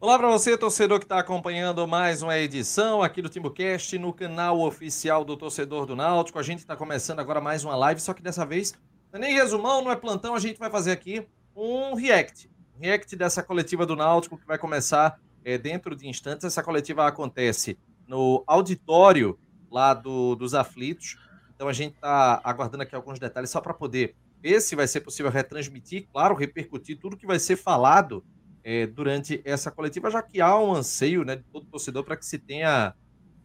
Olá para você, torcedor que está acompanhando mais uma edição aqui do TimbuCast no canal oficial do Torcedor do Náutico. A gente está começando agora mais uma live, só que dessa vez não é nem resumão, não é plantão, a gente vai fazer aqui um react. Um react dessa coletiva do Náutico que vai começar é, dentro de instantes. Essa coletiva acontece no auditório lá do, dos aflitos. Então a gente está aguardando aqui alguns detalhes só para poder ver se vai ser possível retransmitir, claro, repercutir tudo que vai ser falado é, durante essa coletiva, já que há um anseio né, de todo torcedor para que se tenha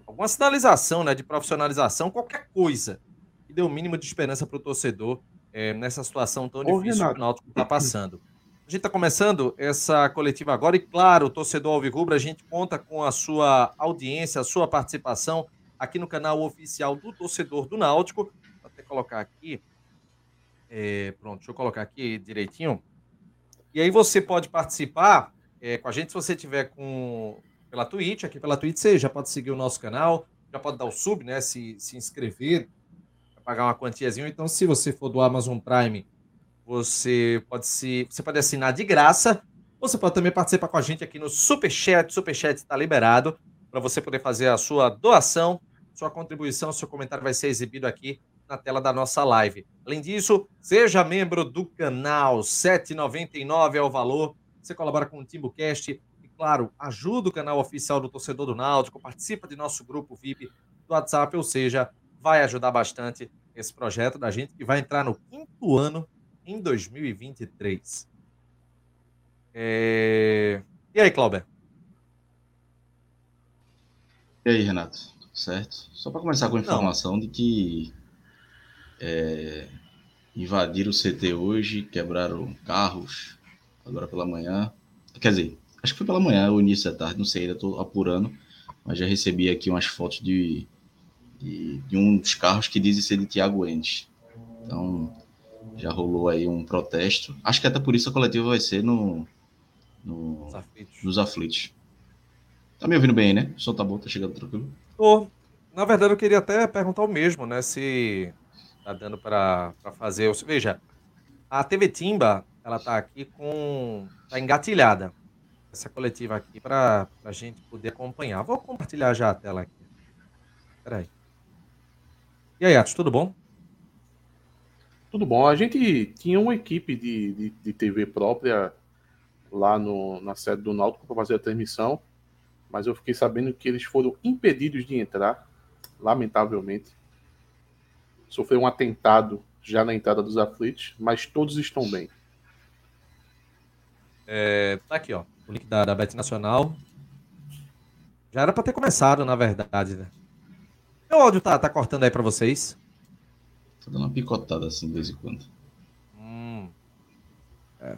alguma sinalização né, de profissionalização, qualquer coisa que dê o um mínimo de esperança para o torcedor é, nessa situação tão Ô, difícil Renato. que o Náutico está passando. A gente está começando essa coletiva agora e, claro, o torcedor Alvirrubra, a gente conta com a sua audiência, a sua participação aqui no canal oficial do Torcedor do Náutico. Vou até colocar aqui. É, pronto, deixa eu colocar aqui direitinho. E aí você pode participar é, com a gente se você tiver com pela Twitch, aqui pela Twitch, você já pode seguir o nosso canal, já pode dar o sub, né? Se, se inscrever, pagar uma quantiazinha. Então, se você for do Amazon Prime, você pode se você pode assinar de graça. Você pode também participar com a gente aqui no Superchat. O Superchat está liberado para você poder fazer a sua doação, sua contribuição, seu comentário vai ser exibido aqui na tela da nossa live. Além disso, seja membro do canal, R$ 7,99 é o valor. Você colabora com o TimbuCast e, claro, ajuda o canal oficial do Torcedor do Náutico, participa de nosso grupo VIP do WhatsApp, ou seja, vai ajudar bastante esse projeto da gente que vai entrar no quinto ano em 2023. É... E aí, Clauber? E aí, Renato? Certo? Só para começar com a informação Não. de que é, invadiram o CT hoje, quebraram carros agora pela manhã. Quer dizer, acho que foi pela manhã ou início da tarde, não sei, ainda estou apurando, mas já recebi aqui umas fotos de, de, de um dos carros que dizem ser de Tiago Endes. Então, já rolou aí um protesto. Acho que até por isso a coletiva vai ser no, no aflitos. nos aflitos. Tá me ouvindo bem, né? O som tá bom, tá chegando tranquilo? Tô. Na verdade, eu queria até perguntar o mesmo, né? Se tá dando para fazer. Veja, a TV Timba, ela tá aqui com. tá engatilhada. Essa coletiva aqui para a gente poder acompanhar. Vou compartilhar já a tela aqui. Peraí. E aí, Atos, tudo bom? Tudo bom. A gente tinha uma equipe de, de, de TV própria lá no, na sede do Náutico para fazer a transmissão, mas eu fiquei sabendo que eles foram impedidos de entrar, lamentavelmente sofreu um atentado já na entrada dos aflitos, mas todos estão bem. É, tá aqui, ó. O link da, da Bet Nacional. Já era para ter começado, na verdade, né? Meu áudio tá, tá cortando aí para vocês? Tá dando uma picotada assim de vez em quando. Hum. É.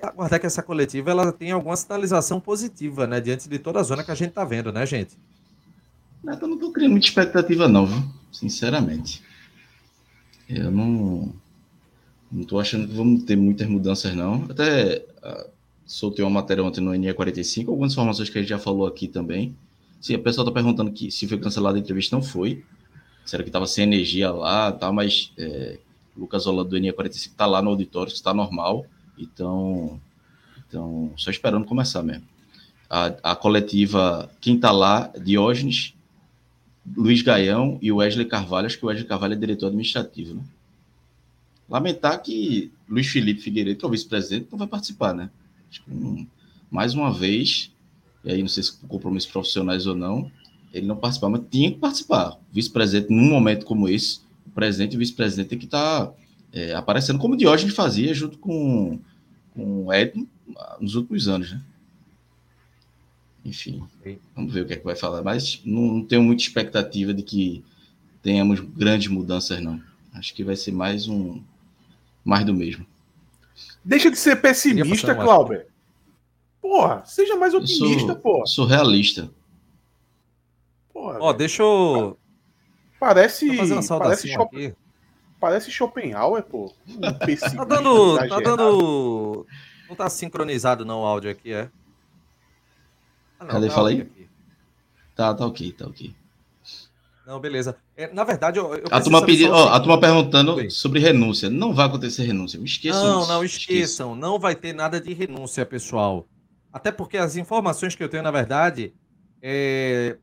Aguardar que essa coletiva ela tem alguma sinalização positiva, né? Diante de toda a zona que a gente tá vendo, né, gente? Eu não tô criando muita expectativa, não, viu? Sinceramente. Eu não. Não tô achando que vamos ter muitas mudanças, não. Até uh, soltei uma matéria ontem no NE45, algumas informações que a gente já falou aqui também. Sim, a pessoa tá perguntando que se foi cancelada a entrevista, não foi. Será que tava sem energia lá, tá? Mas é, Lucas Holanda do NE45 tá lá no auditório, está normal. Então, então, só esperando começar mesmo. A, a coletiva, quem tá lá, Diógenes, Luiz Gaião e Wesley Carvalho, acho que o Wesley Carvalho é diretor administrativo, né? Lamentar que Luiz Felipe Figueiredo, que é o vice-presidente, não vai participar, né? Acho que, um, mais uma vez, e aí não sei se por compromissos profissionais ou não, ele não participar, mas tinha que participar. Vice-presidente, num momento como esse, o presidente e vice-presidente tem que estar tá, é, aparecendo como o Diógenes fazia junto com, com o Edno nos últimos anos, né? Enfim, vamos ver o que é que vai falar. Mas não, tenho muita expectativa de que tenhamos grandes mudanças, não. Acho que vai ser mais um. Mais do mesmo. Deixa de ser pessimista, Clauber. Porra, seja mais otimista, sou, porra. Sou realista. Porra. Ó, deixa eu. Parece. Parece, Chop... parece Schopenhauer, pô. Um tá dando. Tá dando. Não tá sincronizado não o áudio aqui, é? Ah, não, Cadê? Tá Fala aí. Aqui. Tá, tá ok, tá ok. Não, beleza. É, na verdade, eu, eu a turma, pedi, ó, a turma perguntando sobre renúncia. Não vai acontecer renúncia. Esqueçam Não, isso. não, esqueçam. esqueçam. Não vai ter nada de renúncia, pessoal. Até porque as informações que eu tenho, na verdade, é...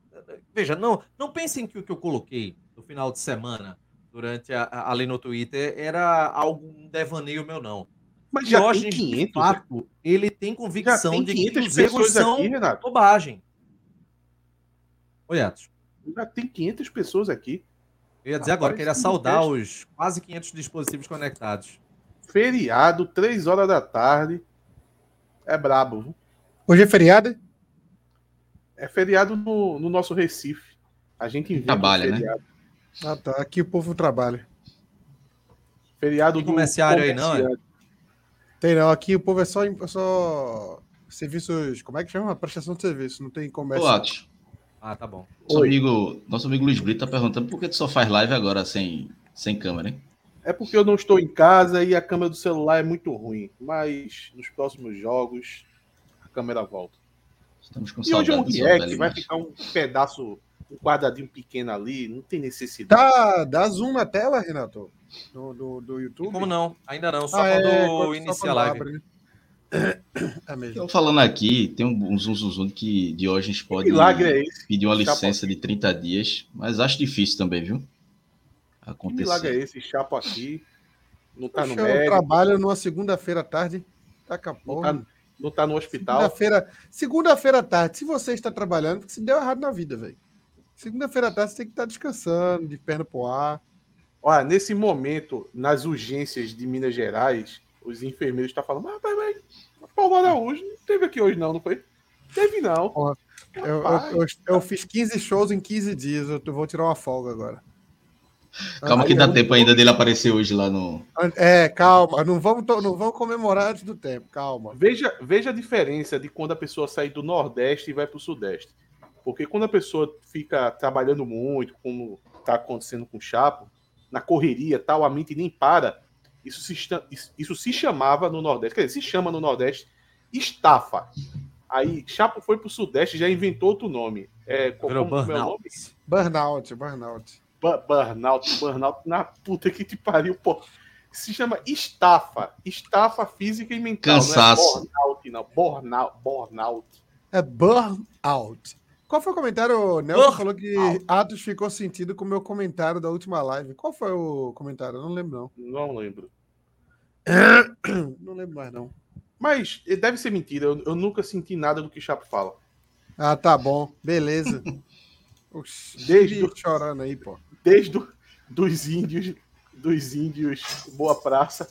veja, não, não pensem que o que eu coloquei no final de semana, durante a, a, ali no Twitter, era algum devaneio meu, não. Mas já tem 500, de fato, ele tem convicção tem de que os erros são aqui, bobagem. Oi, Atos. Já tem 500 pessoas aqui. Eu ia dizer agora, queria saudar os quase 500 dispositivos conectados. Feriado, 3 horas da tarde. É brabo. Hoje é feriado? É feriado no, no nosso Recife. A gente inventa Trabalha, um né? Ah, tá. Aqui o povo trabalha. Feriado Tem comerciário aí, não? É? Tem não. Aqui o povo é só, só serviços. Como é que chama? Prestação de serviço. Não tem comércio. Olá, ah, tá bom. Nosso amigo, nosso amigo Luiz Brito tá perguntando por que tu só faz live agora sem, sem câmera, hein? É porque eu não estou em casa e a câmera do celular é muito ruim. Mas nos próximos jogos a câmera volta. Estamos com e hoje é um react, vai ficar um pedaço, um quadradinho pequeno ali, não tem necessidade. Dá, dá zoom na tela, Renato? Do, do, do YouTube? Como não? Ainda não, só ah, quando é, inicia a live. Abre, né? É mesmo. Então, falando aqui, tem um zoom, zoom, zoom que Diógenes pode é pedir uma licença de 30 dias, mas acho difícil também, viu? Acontecer. Que milagre é esse? Chapo aqui, não tá Poxa, no médico. Eu trabalho numa segunda-feira à tarde, tá a porra. Não tá, não tá no hospital. Segunda-feira segunda à tarde, se você está trabalhando, porque se deu errado na vida, velho. Segunda-feira à tarde você tem que estar descansando, de perna pro ar. Olha, nesse momento, nas urgências de Minas Gerais, os enfermeiros estão tá falando, mas, mas, mas Paulo Araújo não teve aqui hoje, não, não foi? Teve, não. eu, eu, eu, eu, fiz 15 shows em 15 dias, eu vou tirar uma folga agora. Calma, que dá tempo ainda dele aparecer hoje lá no. É, calma, não vamos, não vamos comemorar antes do tempo, calma. Veja, veja a diferença de quando a pessoa sai do Nordeste e vai para o Sudeste. Porque quando a pessoa fica trabalhando muito, como está acontecendo com o Chapo, na correria tal, a mente nem para, isso se, isso se chamava no Nordeste, quer dizer, se chama no Nordeste estafa. Aí Chapo foi para o Sudeste já inventou outro nome. É, como, como é o nome? Burnout, burnout. Burnout, burnout na puta que te pariu, pô. Se chama estafa. Estafa física e mental. Cansaço. Não é burnout, não. Burnout. burnout. É burnout. Qual foi o comentário? O Nelson falou que Atos ficou sentido com o meu comentário da última live. Qual foi o comentário? Eu não lembro, não. Não lembro. Não lembro mais, não. Mas deve ser mentira. Eu, eu nunca senti nada do que o Chapo fala. Ah, tá bom. Beleza. Oxi, desde chorando aí, pô. Desde do, dos índios, dos índios Boa Praça.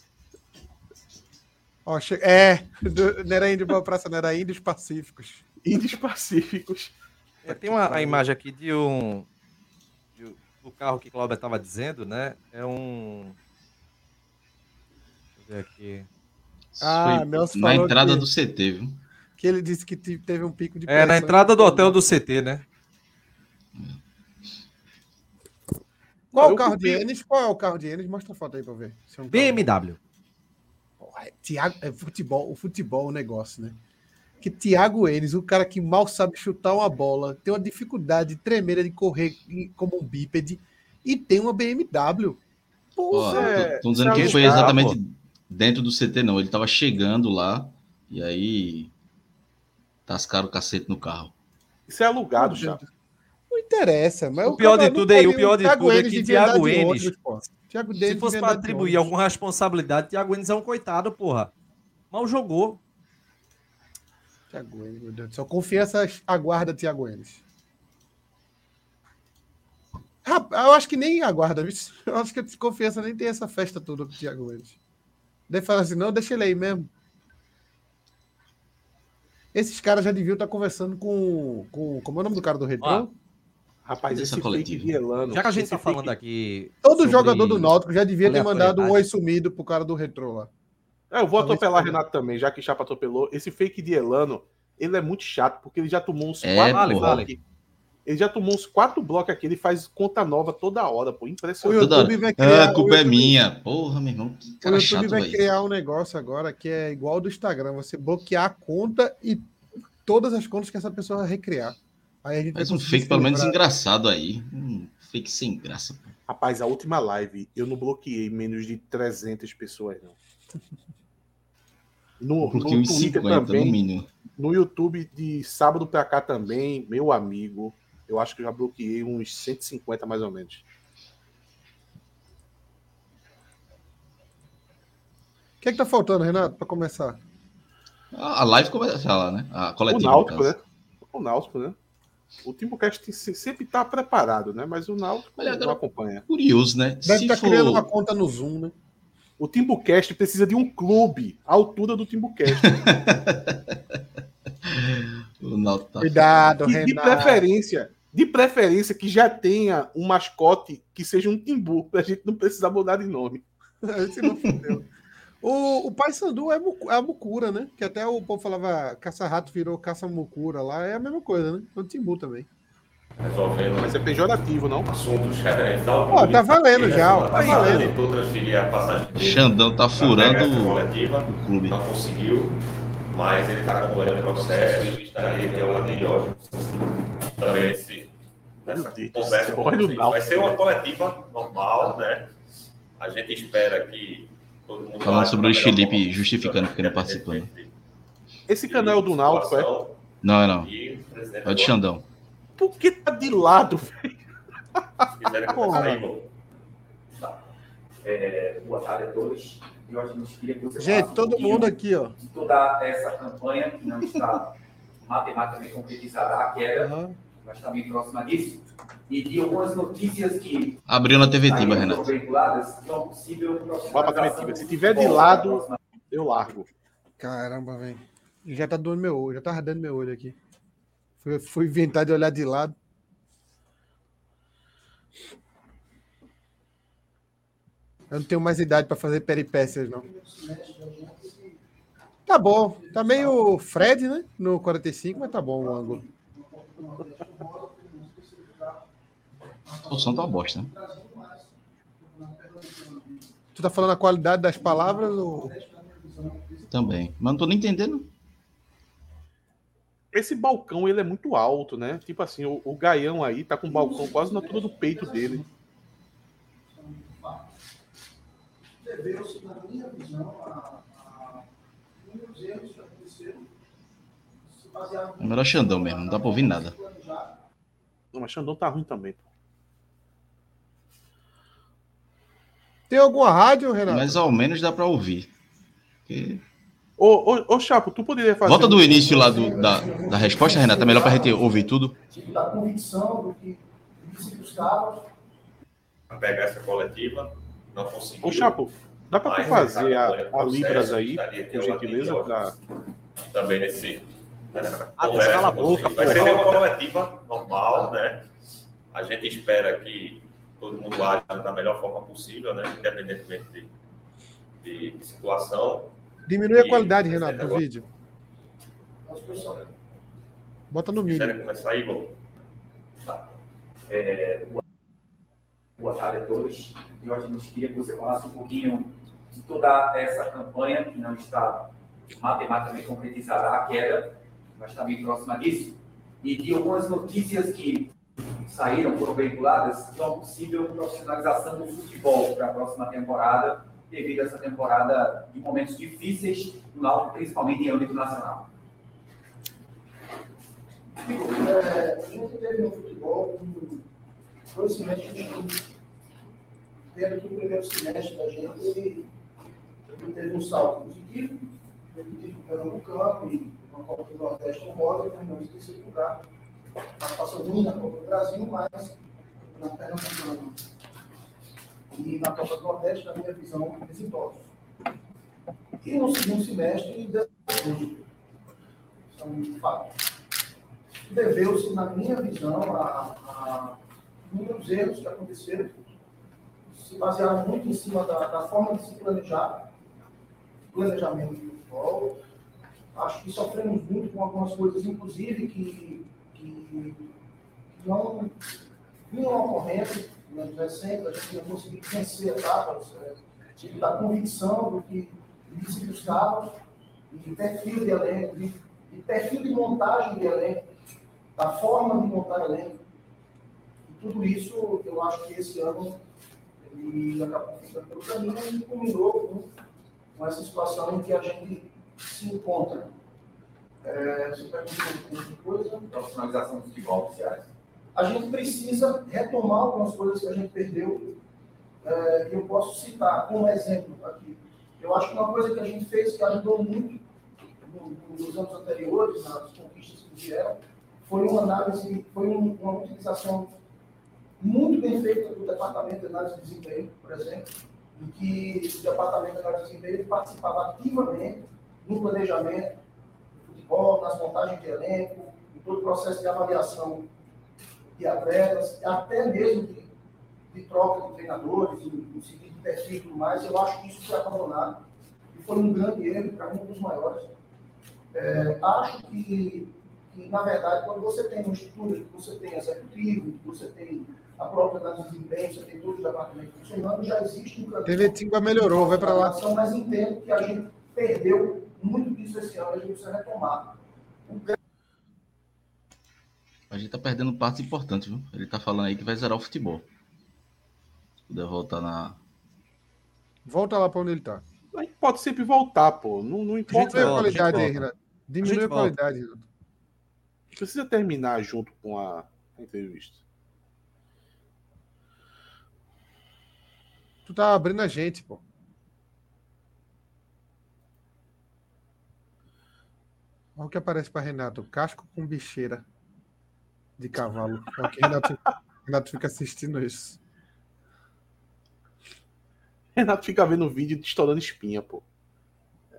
Ó, che... É, do, não era índio Boa Praça, não era índios pacíficos. Índios pacíficos. É, tem uma a imagem aqui de um. De, do carro que Cláudia estava dizendo, né? É um. Deixa eu ver aqui. Ah, Nelson Na entrada que, do CT, viu? Que ele disse que teve um pico de. É, na entrada do hotel do CT, né? Qual é o carro de Enes? Qual é o carro de Enes? Mostra a foto aí pra ver. É um BMW. É, Tiago, é futebol, o futebol é um negócio, né? Que Thiago Enes, o cara que mal sabe chutar uma bola, tem uma dificuldade tremenda de correr como um bípede e tem uma BMW. Porra, é, tô, tô dizendo que foi exatamente pô. dentro do CT, não. Ele tava chegando lá e aí tascaram o cacete no carro. Isso é alugado, já. Não interessa, mas o, o pior de tudo aí, o pior de tudo é que Thiago Enes, se fosse para atribuir alguma responsabilidade, Thiago Enes é um coitado, porra. Mal jogou. Tiago Enes, meu Deus do céu. Confiança aguarda Tiago Enes. Eu acho que nem aguarda, eu acho que a confiança nem tem essa festa toda com o Thiago Enes. Deve falar assim, não, deixa ele aí mesmo. Esses caras já deviam estar conversando com. com como é o nome do cara do Retro? Ah, rapaz, esse fake de Elano. Já que a gente está falando aqui. Todo sobre... jogador do Náutico já devia ter mandado um oi sumido pro cara do Retro lá. É, eu vou atropelar Renato também, já que Chapa atropelou. Esse fake de Elano, ele é muito chato, porque ele já tomou uns é, quatro blocos. Ele já tomou uns quatro blocos aqui, ele faz conta nova toda hora, pô. Impressionante. O YouTube vai criar, ah, a culpa é minha. Porra, meu irmão. Que cara o YouTube chato, vai véio. criar um negócio agora que é igual ao do Instagram. Você bloquear a conta e todas as contas que essa pessoa vai recriar. Aí a gente Faz um fake pelo menos engraçado aí. Um Fake sem graça. pô. Rapaz, a última live eu não bloqueei menos de 300 pessoas, não. No, Porque no uns Twitter 50 no também, mínimo. no YouTube de sábado pra cá também, meu amigo, eu acho que eu já bloqueei uns 150 mais ou menos. O que é que tá faltando, Renato, pra começar? A live começa lá, né? A O coletiva. no Náutico, né? O Náutico, né? O Timbucast sempre tá preparado, né? Mas o Náutico Olha, não agora- acompanha. Curioso, né? Deve estar for- criando uma conta no Zoom, né? O Timbucast precisa de um clube à altura do Timbucast. Tá Cuidado, E de Renato. preferência, de preferência que já tenha um mascote que seja um timbu, pra gente não precisar mudar de nome. Esse não fudeu. O, o Paysandu é, Mucu- é a Mucura, né? Que até o povo falava caça-rato virou caça-mucura lá. É a mesma coisa, né? É o Timbu também. Resolvendo Mas é pejorativo, não? assuntos referentes ao Ó, tá valendo já, ó, tá valendo. Tentou transferir a passagem dele Xandão tá furando o, coletiva, o clube. não conseguiu, mas ele está acompanhando o processo e estaria que é o anterior. Também esse, essa conversa. Náutico. Vai ser uma coletiva normal, né? A gente espera que todo mundo Falando sobre o Felipe, justificando porque não participou, né? Esse canal é o do Náutico, é? Não, é não. É o de Xandão. Por que tá de lado? aí, vou. É, boa tarde a todos. Eu acho que a gente queria que você Gente, um todo pouquinho mundo aqui, ó. de toda essa campanha que não está matematicamente concretizada a queda, Aham. mas está bem próxima disso, e de algumas notícias que Abriu na TV Tiba, Renato. foram veiculadas, que é um possível Vai pra Curitiba. Se tiver de lado, eu largo. Caramba, velho. Já tá doendo meu olho, já tá ardendo meu olho aqui. Fui, inventar de olhar de lado. Eu não tenho mais idade para fazer peripécias, não. Tá bom. Tá meio Fred, né? No 45, mas tá bom o ângulo. O som tá uma bosta, né? Tu tá falando a qualidade das palavras ou. Também. Mas não tô nem entendendo. Esse balcão, ele é muito alto, né? Tipo assim, o, o Gaião aí tá com o balcão quase na altura do peito dele. deveu-se, na minha visão, a, a inúmeros erros que aconteceram, se basearam É melhor Xandão mesmo, não dá pra ouvir nada. Não, mas Xandão tá ruim também. pô. Tem alguma rádio, Renato? Mas ao menos dá pra ouvir. Porque- Ô, ô, ô, Chapo, tu poderia fazer. Volta do início lá do- da, da resposta, Renato. É melhor pra gente ouvir tudo. da convicção do que disse que os a pegar essa coletiva, não conseguiu. Ô, Chapo, dá pra tu fazer a, a Libras aí, por é o gentileza? Pra... também nesse. Ah, conversa cala a com boca. Vai ser uma coletiva normal, né? A gente espera que todo mundo age da melhor forma possível, né? Independentemente de, de, de situação. Diminui a E- qualidade, Renato, do vídeo. Bota no mínimo. quiserem começar aí, vou. É, boa- tarde a todos. Acho que a gente queria que você falasse um pouquinho de toda essa campanha que não está matematicamente concretizada a queda, mas está bem próxima disso, e de algumas notícias que saíram, foram veiculadas, de uma possível profissionalização do futebol para a próxima temporada, devido a essa temporada de momentos difíceis no Náutico, principalmente em âmbito nacional. É, gente teve no futebol dois semestres. Tendo que o primeiro semestre da gente ele, teve um salto positivo, ele teve o Pernambucano e uma Copa do Nordeste honrosa, e terminou em terceiro lugar. Participação ruim na Copa do Brasil, mas na Pernambucana e na Copa do Nordeste, na minha visão, exitosos. E no segundo semestre, depois, são fatos deveu-se, na minha visão, a, a muitos erros que aconteceram, se basearam muito em cima da, da forma de se planejar, planejamento do futebol. Acho que sofremos muito com algumas coisas, inclusive, que, que não vinham ocorrendo nos anos recentes, a gente não conseguiu vencer etapas, é, tipo, da convicção do que se buscava, de perfil de elenco, de, de perfil de montagem de elenco, da forma de montar elenco. tudo isso, eu acho que esse ano ele acabou ficando pelo caminho e culminou com, com essa situação em que a gente se encontra. É, você perguntou outra coisa? Profissionalização do futebol oficiais. A gente precisa retomar algumas coisas que a gente perdeu. É, eu posso citar como exemplo aqui. Eu acho que uma coisa que a gente fez que ajudou muito no- nos anos anteriores, nas conquistas que vieram, foi uma análise, foi um- uma utilização muito bem feita do Departamento de Análise de Desempenho, por exemplo, em que o Departamento de Análise de Desempenho participava ativamente no planejamento do futebol, nas montagens de elenco, em todo o processo de avaliação de atletas, até mesmo de, de troca de treinadores, sentido de perfil e tudo mais. Eu acho que isso foi abandonado e foi um grande erro, para um dos maiores. É, acho que, que, na verdade, quando você tem estrutura, que você tem executivo, você tem a própria de desempenho, você tem todo o departamento funcionando, já existe um caminho. TV Timba melhorou, vai pra lá. Mas entendo que a gente perdeu muito disso esse ano, a gente precisa retomar. A gente tá perdendo partes importantes, viu? Ele tá falando aí que vai zerar o futebol. Se puder voltar na. Volta lá pra onde ele tá. A gente pode sempre voltar, pô. Não, não importa. Diminui a qualidade aí. Renato. Diminui A qualidade, Renato. Precisa terminar junto com a, a entrevista. Tu tá abrindo a gente, pô. Olha o que aparece pra Renato. Casco com bicheira de cavalo. Olha o Renato, Renato fica assistindo isso. Renato fica vendo o vídeo estourando espinha, pô.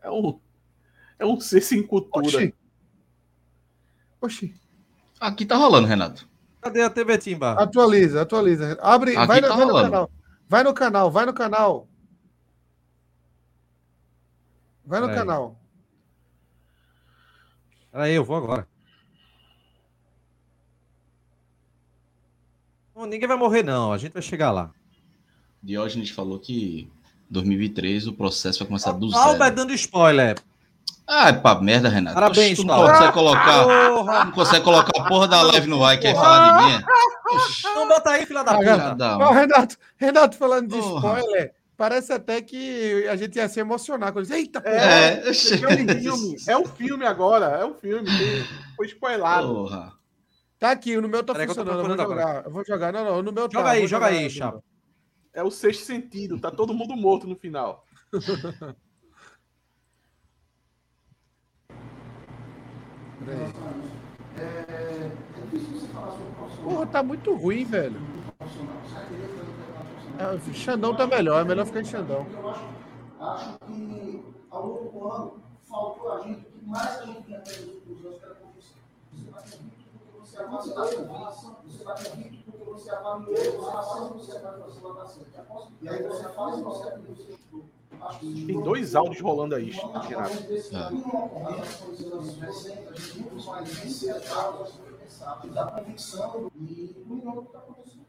É um. É um ser sem cultura. Oxi. Oxi. Aqui tá rolando, Renato. Cadê a TV Timba? Atualiza, atualiza. Abre, Aqui vai, no- tá vai no canal. Vai no canal, vai no canal. Vai no Peraí. canal. Peraí, eu vou agora. Não, ninguém vai morrer, não. A gente vai chegar lá. Diógenes falou que 2023 o processo vai começar do Albert zero. dando spoiler. Ah, é pra merda, Renato. Parabéns, Oxe, tu não Paulo. consegue colocar. Porra! Não consegue colocar a porra da live no ar, quer falar de mim? Não bota aí, filha da puta. Ó, Renato, Renato falando de Porra. spoiler, parece até que a gente ia se emocionar. Quando... Eita, porra! É, Esse aqui é um filme. É um filme agora. É um filme. Foi spoilado. Porra. Tá aqui, no meu tá Peraí que eu tô funcionando. Eu vou jogar. Eu vou jogar. Não, não, no meu tá. Joga aí, vou joga aí, chapa. É o sexto sentido. Tá todo mundo morto no final. É, é difícil você falar sobre profissional. Porra, tá muito ruim, velho. É, Xandão tá melhor, é melhor ficar em Xandão. Eu acho, acho que ao longo do ano faltou a gente, o que mais a gente tinha até nos últimos anos, que era convicção. Você vai porque você vai muito porque você avaliou, você faz você vai fazer dar certo. E aí você faz e o seu estudo. Acho que isso Tem dois áudios rolando aí, Renato. Uma e do do que.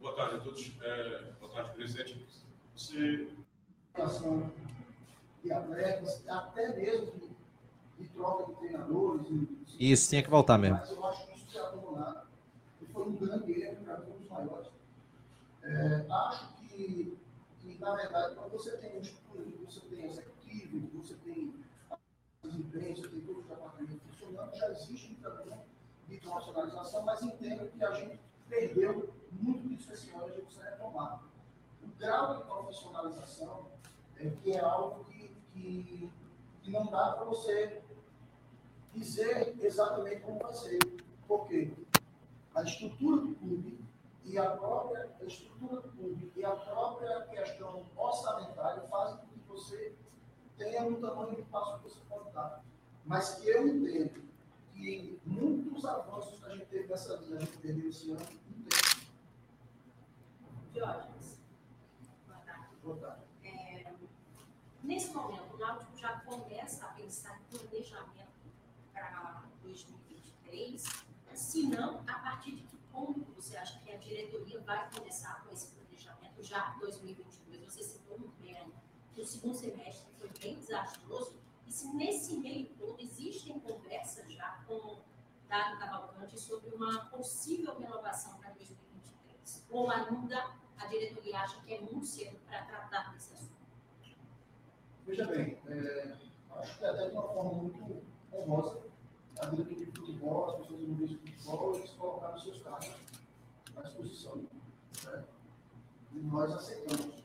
Boa tarde a todos. É, boa tarde, presidente. Você, de atletas, até mesmo de, troca de treinadores. e- Isso, tinha que voltar mesmo. Mas eu acho que isso foi abandonado e foi um grande erro para um dos maiores. É, acho que, que, na verdade, quando você tem um estudo, você tem executivo, você tem desempenho, você tem todos os departamentos funcionando, já existe um caminho de profissionalização, mas entendo que a gente perdeu muito disso esse ano, a gente precisa retomar. O grau de profissionalização é, que é algo que, que, que não dá para você dizer exatamente como vai ser. Por quê? A estrutura do clube e a própria estrutura do clube e a própria questão orçamentária fazem com que você tenha um tamanho de passo que você pode dar. Mas que eu entendo que muitos avanços que a gente teve nessa linha, a gente perdeu esse ano, não tem. Diógenes. Boa tarde. Boa tarde. É, nesse momento, o Náutico já começa a pensar em planejamento 2023, se não, a partir de que ponto você acha que a diretoria vai começar com esse planejamento já em 2022? Você citou muito bem que o segundo semestre foi bem desastroso, e se nesse meio todo existem conversas já com Dário Cavalcante sobre uma possível renovação para 2023? Ou ainda a diretoria acha que é muito cedo para tratar desse assunto? Veja bem, é, acho que até de uma forma muito honrosa, a diretoria de futebol, as pessoas envolvidas de futebol, eles colocaram seus cargos à disposição. Né? E nós aceitamos.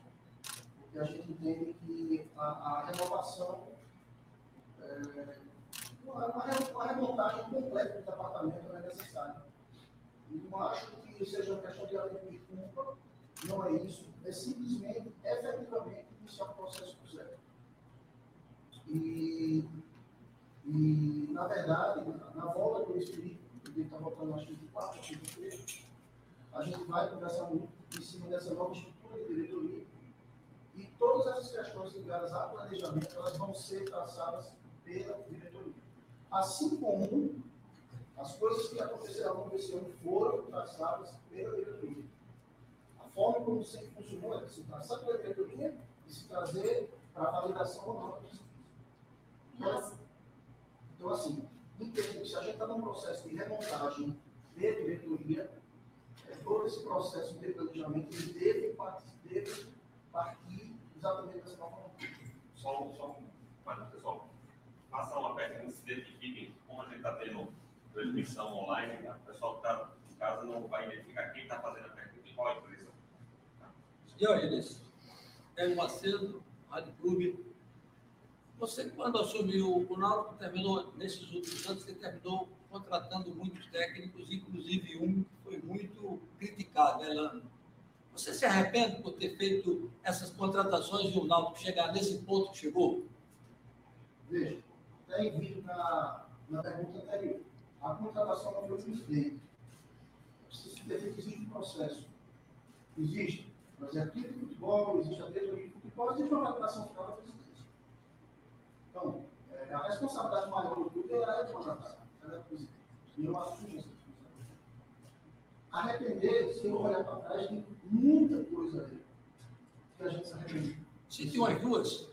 Porque a gente entende que a, a renovação, é, uma, uma, remontagem completa do departamento é necessária. E não acho que seja uma questão de de culpa, não é isso, é simplesmente, efetivamente, iniciar o processo do zero. E, e, na verdade, na volta do Espírito, ele está voltando acho que de 4 3, a gente vai conversar muito em cima dessa nova estrutura de diretoria. E todas essas questões ligadas ao planejamento, elas vão ser traçadas pela diretoria. Assim como as coisas que aconteceram esse ano foram traçadas pela diretoria. A forma como sempre funcionou é se traçar pela diretoria e se trazer para a validação ou não então, assim, entendo que se a gente está num processo de remontagem de diretoria, é, todo esse processo de planejamento deve, deve partir exatamente dessa forma. Só, só um, mas, pessoal, passar uma pergunta, se identifiquem, como a gente está tendo transmissão online, né? o pessoal que está em casa não vai identificar quem está fazendo a pergunta e qual a empresa. Diógenes, é Macedo, Rádio Clube, você, quando assumiu o Náutico, terminou, nesses últimos anos, você terminou contratando muitos técnicos, inclusive um que foi muito criticado, Elano. Você se arrepende por ter feito essas contratações e o Náutico chegar nesse ponto que chegou? Veja, tem vindo na, na pergunta anterior. A contratação não foi incidente. Precisa ter feito existe um processo. Existe. Mas é aqui de futebol, existe a diretoria de futebol, existe uma contratação final. Então, é, a responsabilidade maior do clube era de contratar, ela é presidente. E eu assumo essa responsabilidade. Arrepender, se eu olhar para trás, tem muita coisa ali que a gente se arrepende. Se tem umas duas?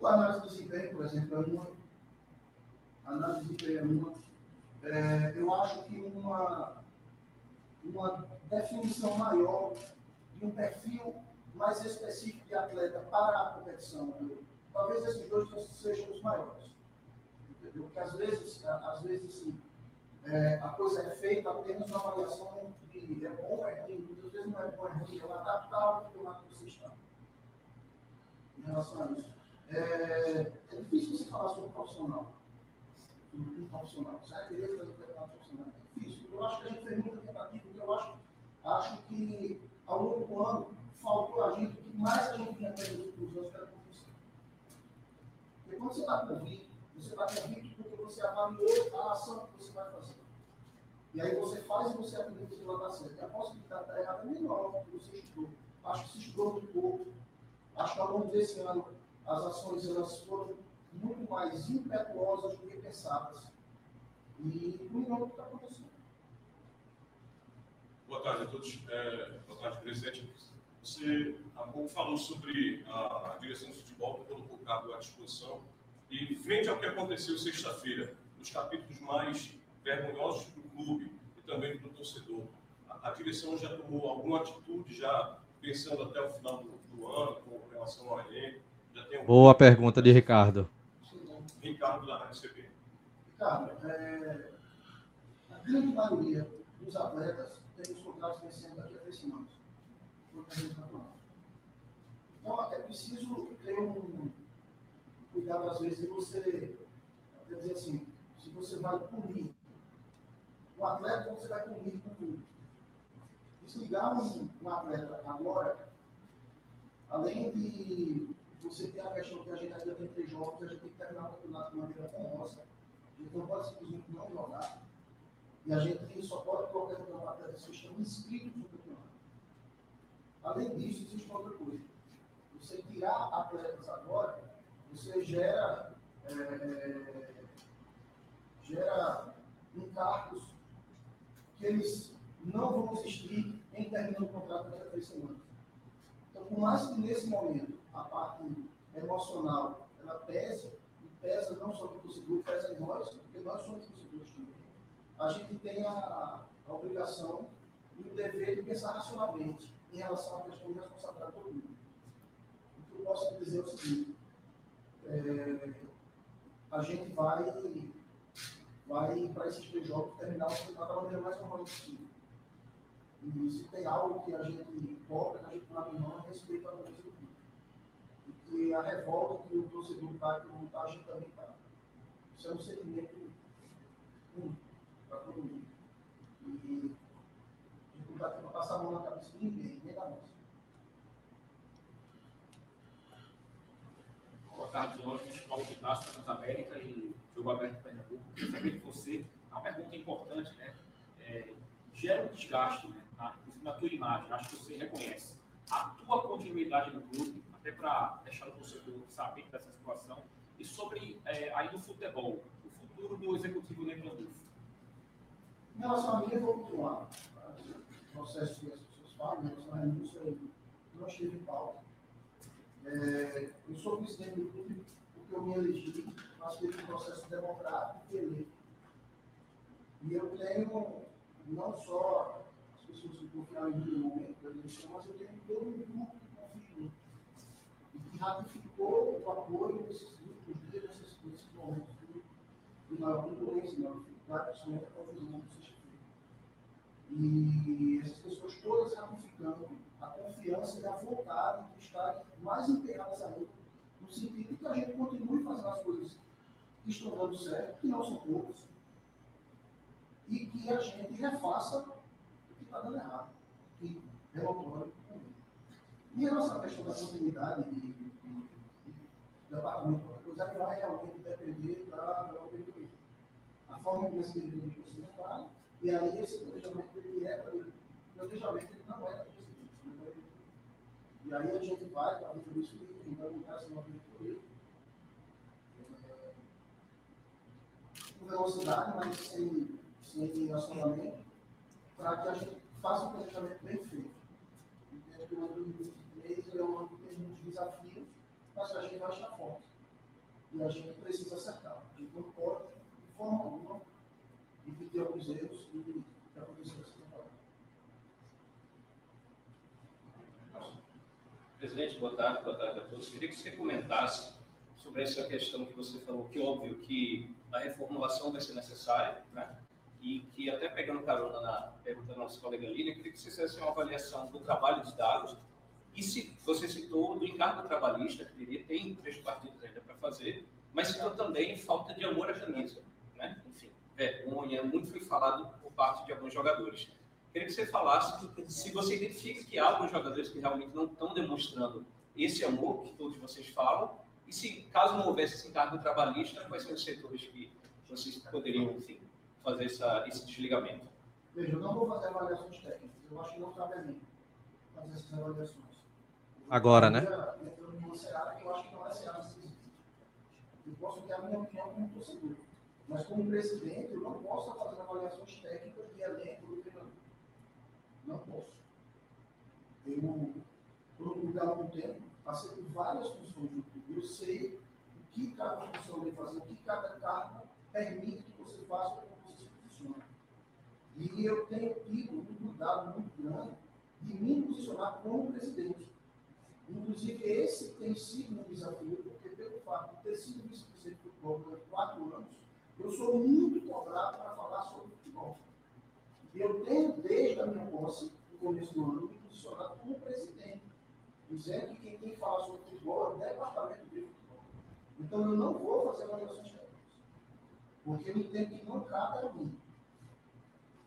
O análise de desempenho, por exemplo, é uma. A análise de desempenho é uma. É, eu acho que uma, uma definição maior de um perfil mais específico de atleta para a competição talvez esses dois sejam os maiores. Entendeu? Porque às vezes, às vezes sim, é, a coisa é feita apenas uma avaliação de é bom, é ruim, muitas vezes não é bom, é ruim, ela adaptar o que lado você está. Em relação a isso. É, é difícil você falar sobre profissional. Sobre um profissional. Você vai querer fazer um profissional. É difícil. Eu acho que a gente fez muita tentativa, porque eu acho, acho que ao longo do ano faltou a gente, o que mais a gente tinha aprendido nos últimos anos porque quando você está convicto, você está convicto porque você avaliou a ação que você vai fazer. E aí você faz e você acredita que ela está certa. E a possibilidade de estar errada é menor do que você estudou. Acho que se estudou muito pouco. Acho que ao longo desse ano as ações elas foram muito mais impetuosas do que pensadas. E não o que está acontecendo. Boa tarde a todos. É, boa tarde, presidente. Você há pouco falou sobre a, a direção do futebol, que colocou o cargo à disposição. E, frente ao que aconteceu sexta-feira, nos capítulos mais vergonhosos para o clube e também para o torcedor, a, a, direção já tomou alguma atitude, já pensando até o final do, do ano, com relação ao elenco? Boa pergunta de Ricardo. Ricardo da Rádio CB. Ricardo, é, a grande maioria dos atletas tem os contratos vencendo daqui a três semanas. Então, é preciso ter um cuidado, às vezes, de você dizer assim, se você vai punir um atleta, você vai punir com tudo. Desligar um, um atleta agora, além de você ter a questão que a gente ainda tem três jogos, a gente tem que terminar o campeonato de maneira honrosa. A gente não pode simplesmente não jogar. E a gente só pode colocar no atleta se estão inscritos no campeonato. Além disso, existe outra coisa. Você tirar atletas agora, você gera, é, gera encargos que eles não vão existir em terminando o contrato daqui a três semanas. Então, por mais que nesse momento a parte emocional ela pese, e pesa não só do torcedor, pesa em nós, porque nós somos torcedores também. a gente tem a, a obrigação e o dever de pensar racionalmente em relação à questão de responsabilidade mundo. O que eu posso dizer é o seguinte, é, a gente vai, vai para esses três jogos terminar da maneira mais normal possível. E se tem algo que a gente cobra, que a gente não abre mão, é respeito à notícia do clube. E que a revolta que o torcedor está, que o está, a gente também está. Isso é um sentimento único para todo mundo. E a gente não está aqui para passar a mão na cabeça de ninguém, nossa. Boa tarde, Jorge. Paulo de Castro, Santa América e Jogo Aberto Pernambuco. Queria saber de você uma pergunta importante, né? É, gera um desgaste né, na, na tua imagem, acho que você reconhece. A tua continuidade no clube, até para deixar o torcedor saber dessa situação, e sobre é, aí do futebol, o futuro do executivo Ney Em relação a mim, eu vou continuar. O processo que as pessoas falam, em relação à renúncia, eu não estive em pauta. É, eu sou presidente do clube porque eu me elegi, mas teve um processo democrático e eleito. E eu tenho não só as pessoas que confiaram em mim no momento da eleição, mas eu tenho todo um grupo que mim. E que ratificou o apoio nesses últimos dias, nesses, nesses momentos de, maior turbulência, maior dificuldade, principalmente a confusão do sexta-feira. E essas pessoas todas ratificando a confiança e a vontade de estarem mais integradas ainda, no sentido de que a gente continue fazendo as coisas que estão dando certo, que não são poucas, e que a gente refaça o que está dando errado, que relatório também. Em relação à questão da continuidade de, de, de, de departamento, a coisa que vai realmente depender da, da. A forma como esse presidente você vai, e aí esse planejamento ele é planejamento ele não é da presidente. E aí a gente vai para o isso e tentar montar essa nova diretoria. Com velocidade, mas sem sem relacionamento, para que a gente faça um planejamento bem feito. Entendo que o ano de 2023 é um ano que tem muitos desafios, mas que a gente vai achar forte. E a gente precisa acertar. A gente não pode, de forma alguma, repetir alguns erros que aconteceram essa temporada. Presidente, boa tarde, boa tarde a todos. Queria que você comentasse sobre essa questão que você falou, que óbvio que a reformulação vai ser necessária, né? e que até pegando carona na pergunta da nossa colega Lília, queria que você fizesse uma avaliação do trabalho de dados e se você citou do encargo trabalhista, que teria, tem três partidos ainda para fazer, mas citou também falta de amor à camisa, né? Enfim, vergonha, muito foi falado por parte de alguns jogadores. Queria que você falasse se você identifica que há alguns jogadores que realmente não estão demonstrando esse amor que todos vocês falam, e se caso não houvesse esse encargo trabalhista, quais são os setores que vocês poderiam, enfim, fazer essa, esse desligamento? Veja, eu não vou fazer avaliações técnicas. Eu acho que não cabe a mim fazer essas avaliações. Agora, né? Que eu acho que não é seara Eu posso ter a minha opinião como torcedor. Mas como presidente, eu não posso fazer avaliações técnicas de elenco do treinador. Não posso. Eu, por um algum tempo, passei por várias funções do clube. Eu sei o que cada função deve fazer, o que cada cargo permite que você faça e eu tenho tido um cuidado muito grande de me posicionar como presidente. Inclusive, esse tem sido um desafio, porque pelo fato de ter sido vice-presidente do futebol durante quatro anos, eu sou muito cobrado para falar sobre futebol. Eu tenho, desde a minha posse, no começo do ano, me posicionado como presidente, dizendo que quem tem que falar sobre futebol é o departamento de futebol. Então, eu não vou fazer avaliações técnicas, porque eu entendo que não cabe a mim.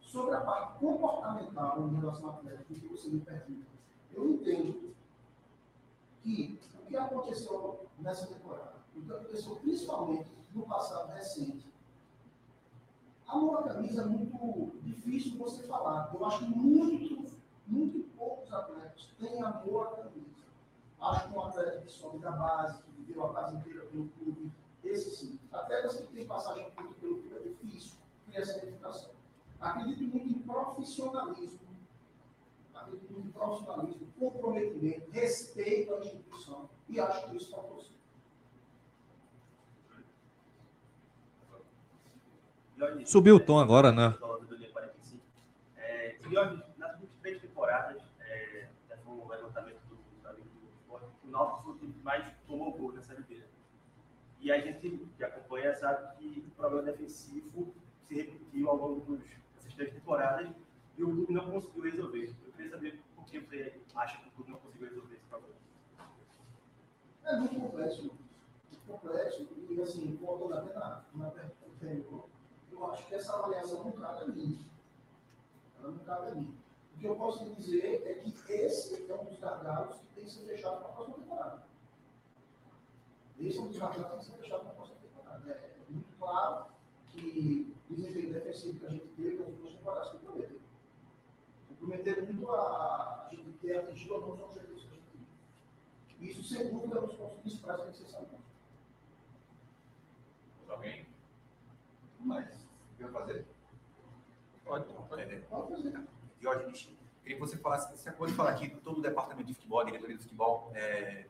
Sobre a parte comportamental em relação ao Atlético, que você me pergunta, eu entendo que o que aconteceu nessa temporada, o que aconteceu principalmente no passado recente, amor à camisa é muito difícil você falar. Eu acho que muito, muito poucos atletas têm amor à camisa. Acho que um atleta que sobe da base, que viveu a base inteira pelo clube, esse sim. Atletas que têm passagem pelo clube é difícil ter essa identificação. Acredito muito em profissionalismo. Acredito muito em profissionalismo, comprometimento, respeito à instituição. E acho que isso faltou sim. Subiu o tom agora, né? Nas últimas três temporadas, é, levantamento do, do, do esporte, o Náutico foi o que mais tomou gol nessa Série E a gente que acompanha sabe que o problema defensivo se repetiu ao longo dessas três temporadas e o clube não conseguiu resolver. Eu queria saber por que você acha que o clube não conseguiu resolver esse problema. É muito complexo, muito complexo. E assim, voltando até na, na pergunta anterior, eu acho que essa avaliação não cabe a mim. Ela não cabe a mim. O que eu posso dizer é que esse é um dos gargalos que tem que ser fechado para a próxima temporada. Esse é um dos gargalos que tem que ser fechado para a próxima temporada. É muito claro que o desempenho defensivo que a gente teve nas duas temporadas comprometeu. Comprometeu muito a, a gente ter atingido alguns objetivos que a gente teve. Isso, sem dúvida, é um dos pontos principais que tem que ser salvados. Alguém? Mas, Quer fazer? pode, pode, pode fazer. Diógenes, queria que você falasse, você acabou de falar aqui, todo o departamento de futebol, a diretoria de futebol, é,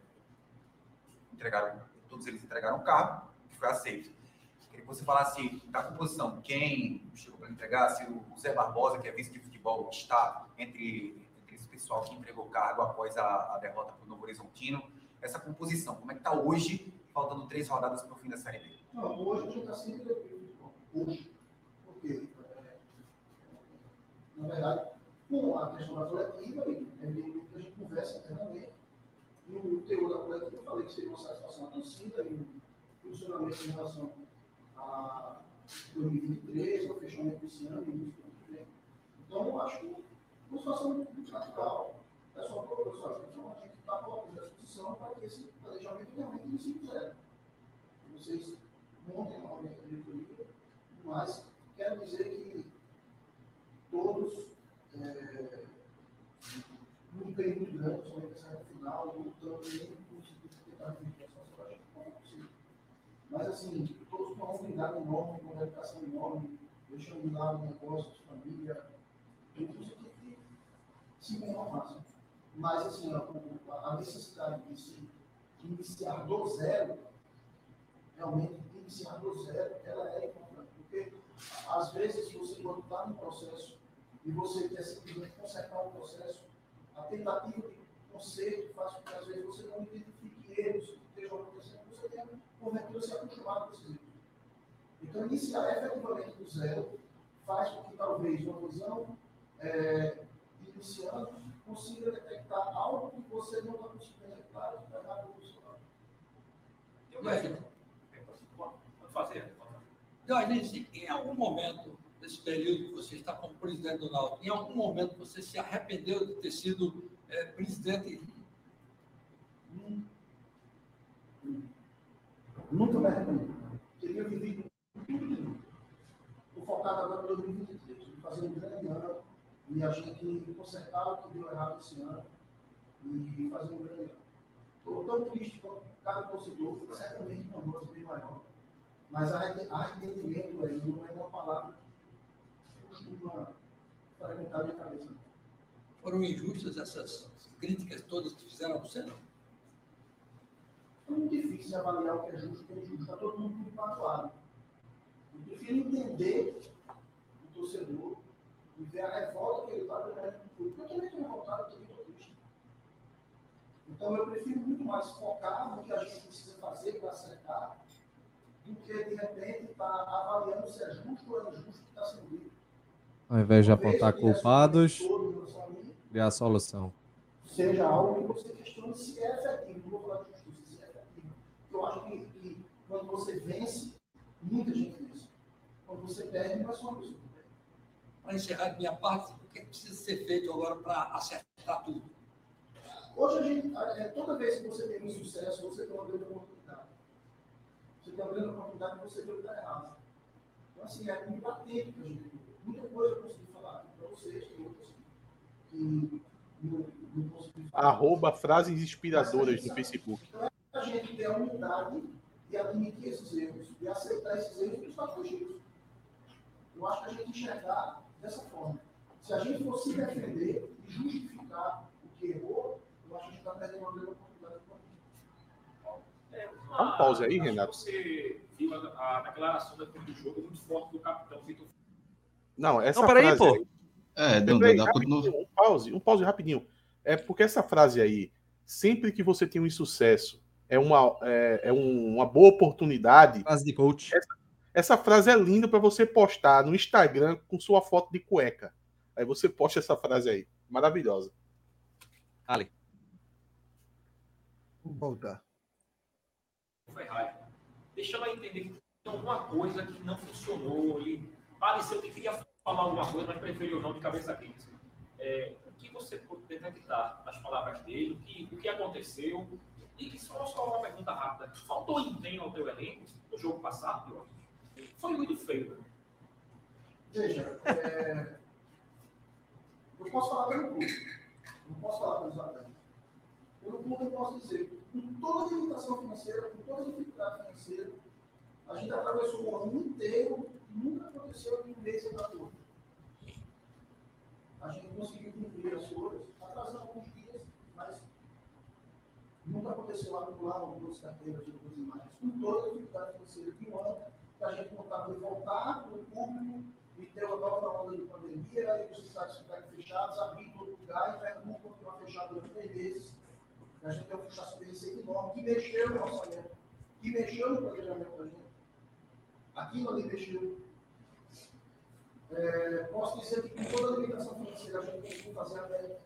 entregaram, todos eles entregaram um carro, que foi aceito. Queria que você falasse da composição, quem chegou para entregar, se o Zé Barbosa, que é vice de futebol, está entre, entre esse pessoal que entregou o cargo após a, a derrota para o Novo Horizontino, essa composição, como é que está hoje, faltando três rodadas para o fim da Série B? Não, hoje a gente está sempre. Hoje. Por quê? É, na verdade, com a questão da coletiva, é que a gente conversa internamente. No teor da coletiva, eu falei que seria uma satisfação da torcida e um funcionamento em relação a 2023, ao fechamento desse ano início do ano. Então, eu acho que uma situação muito natural. É só para professor, então a gente está colocando à disposição para que esse planejamento realmente inicie do. Vocês montem uma diretoria, mas quero dizer que todos, é, num período grande, reta final, lutando nem tentar vir eu acho que não é possível. Mas, assim, todos com uma unidade enorme, com uma dedicação enorme, deixando de lado negócios, família, tudo isso que se renovar. Mas, assim, a, necessidade de se iniciar do zero, realmente iniciar do zero, ela é às vezes, você, quando está no processo e você quer simplesmente consertar o processo, a tentativa de conserto faz com que, às vezes, você não identifique erros que estejam acontecendo, você tenha, porventura, se acostumado com esses erros. Então, iniciar efetivamente do zero faz com que, talvez, uma visão é, iniciando consiga detectar algo que você não está conseguindo detectar e pegar do seu lado. Pode fazer. Dionísio, em algum momento desse período que você está como presidente do Náutico, em algum momento você se arrependeu de ter sido é, presidente? Hum. Nunca me arrependi. Teria vivido tudo. Focado agora em 2023, fazer um grande ano e a gente consertar o que deu errado esse ano e fazer um grande ano. Estou tão triste quanto cada torcedor, certamente uma voz bem maior. Mas arrependimento aí não é uma palavra que costuma fragmentar a minha cabeça. Foram injustas essas críticas todas que fizeram a você, não? É muito difícil avaliar o que é justo e o que é injusto. Está todo mundo muito lado. Eu prefiro entender o torcedor e ver a revolta que ele está gerando no público. Eu também estou revoltado, eu também estou triste. Então eu prefiro muito mais focar no que a gente precisa fazer do que, de repente, estar tá avaliando se é justo ou é injusto que está sendo dito. Ao invés de apontar culpados, criar a solução. Seja algo que você questione se é efetivo. Não vou falar de justiça, se é efetivo. Eu acho que, que quando você vence, muita gente vence. Quando você perde, não é só uma pessoa para encerrar minha parte, o que, é que precisa ser feito agora para acertar tudo? Hoje, a gente, é, toda vez que você tem um sucesso, você tem uma grande oportunidade. Você tem uma grande oportunidade de você ver o que está errado. Então, assim, é muito atento que a gente Muita coisa eu consegui falar para vocês, tem outras que não, não consegui falar. Arroba frases inspiradoras no Facebook. Então, é a gente ter a humildade de admitir esses erros, de aceitar esses erros e estar corrigidos. Eu acho que a gente enxergar dessa forma. Se a gente for se defender e justificar o que errou, eu acho que a gente está perdendo uma grande oportunidade. Dá um pause aí, Renato. Você viu a, declaração depois do jogo muito forte do capitão Vitor. Não, essa Não, peraí, frase pô. aí- É, deu, Peraí, dá pra um pause, um pause rapidinho. É porque essa frase aí, sempre que você tem um insucesso, é uma, é, é um- uma boa oportunidade. Frase de coach. Essa, essa frase é linda para você postar no Instagram com sua foto de cueca. Aí você posta essa frase aí. Maravilhosa. Ali. Vamos voltar. Ferrari, deixando ela entender que tem alguma coisa que não funcionou e pareceu que queria falar alguma coisa, mas preferiu não de cabeça quente. É, o que você pode detectar nas palavras dele, o que, o que aconteceu? E só, só uma pergunta rápida. Faltou empenho ao teu elenco no jogo passado? Foi muito feio. Veja, é, eu posso falar pelo clube, não posso falar pelos atletas. Pelo clube eu posso dizer, com toda a limitação financeira, com toda a dificuldade financeira, a gente atravessou o ano inteiro e nunca aconteceu de um mês outro. A gente conseguiu cumprir as coisas, atrasando alguns dias, mas nunca aconteceu acumular algumas carteiras de algumas imagens, com toda a dificuldade financeira de um ano, que a gente não estava de voltar para o público e ter uma nova onda de pandemia, e os estados ficarem fechados, abrir todo lugar, e Pernambuco continuar fechado durante três meses. E a gente tem um frustração de receita enorme, que mexeu no orçamento, que mexeu no planejamento da gente. Aquilo ali mexeu. É, posso dizer que com toda a limitação financeira, a gente conseguiu fazer até,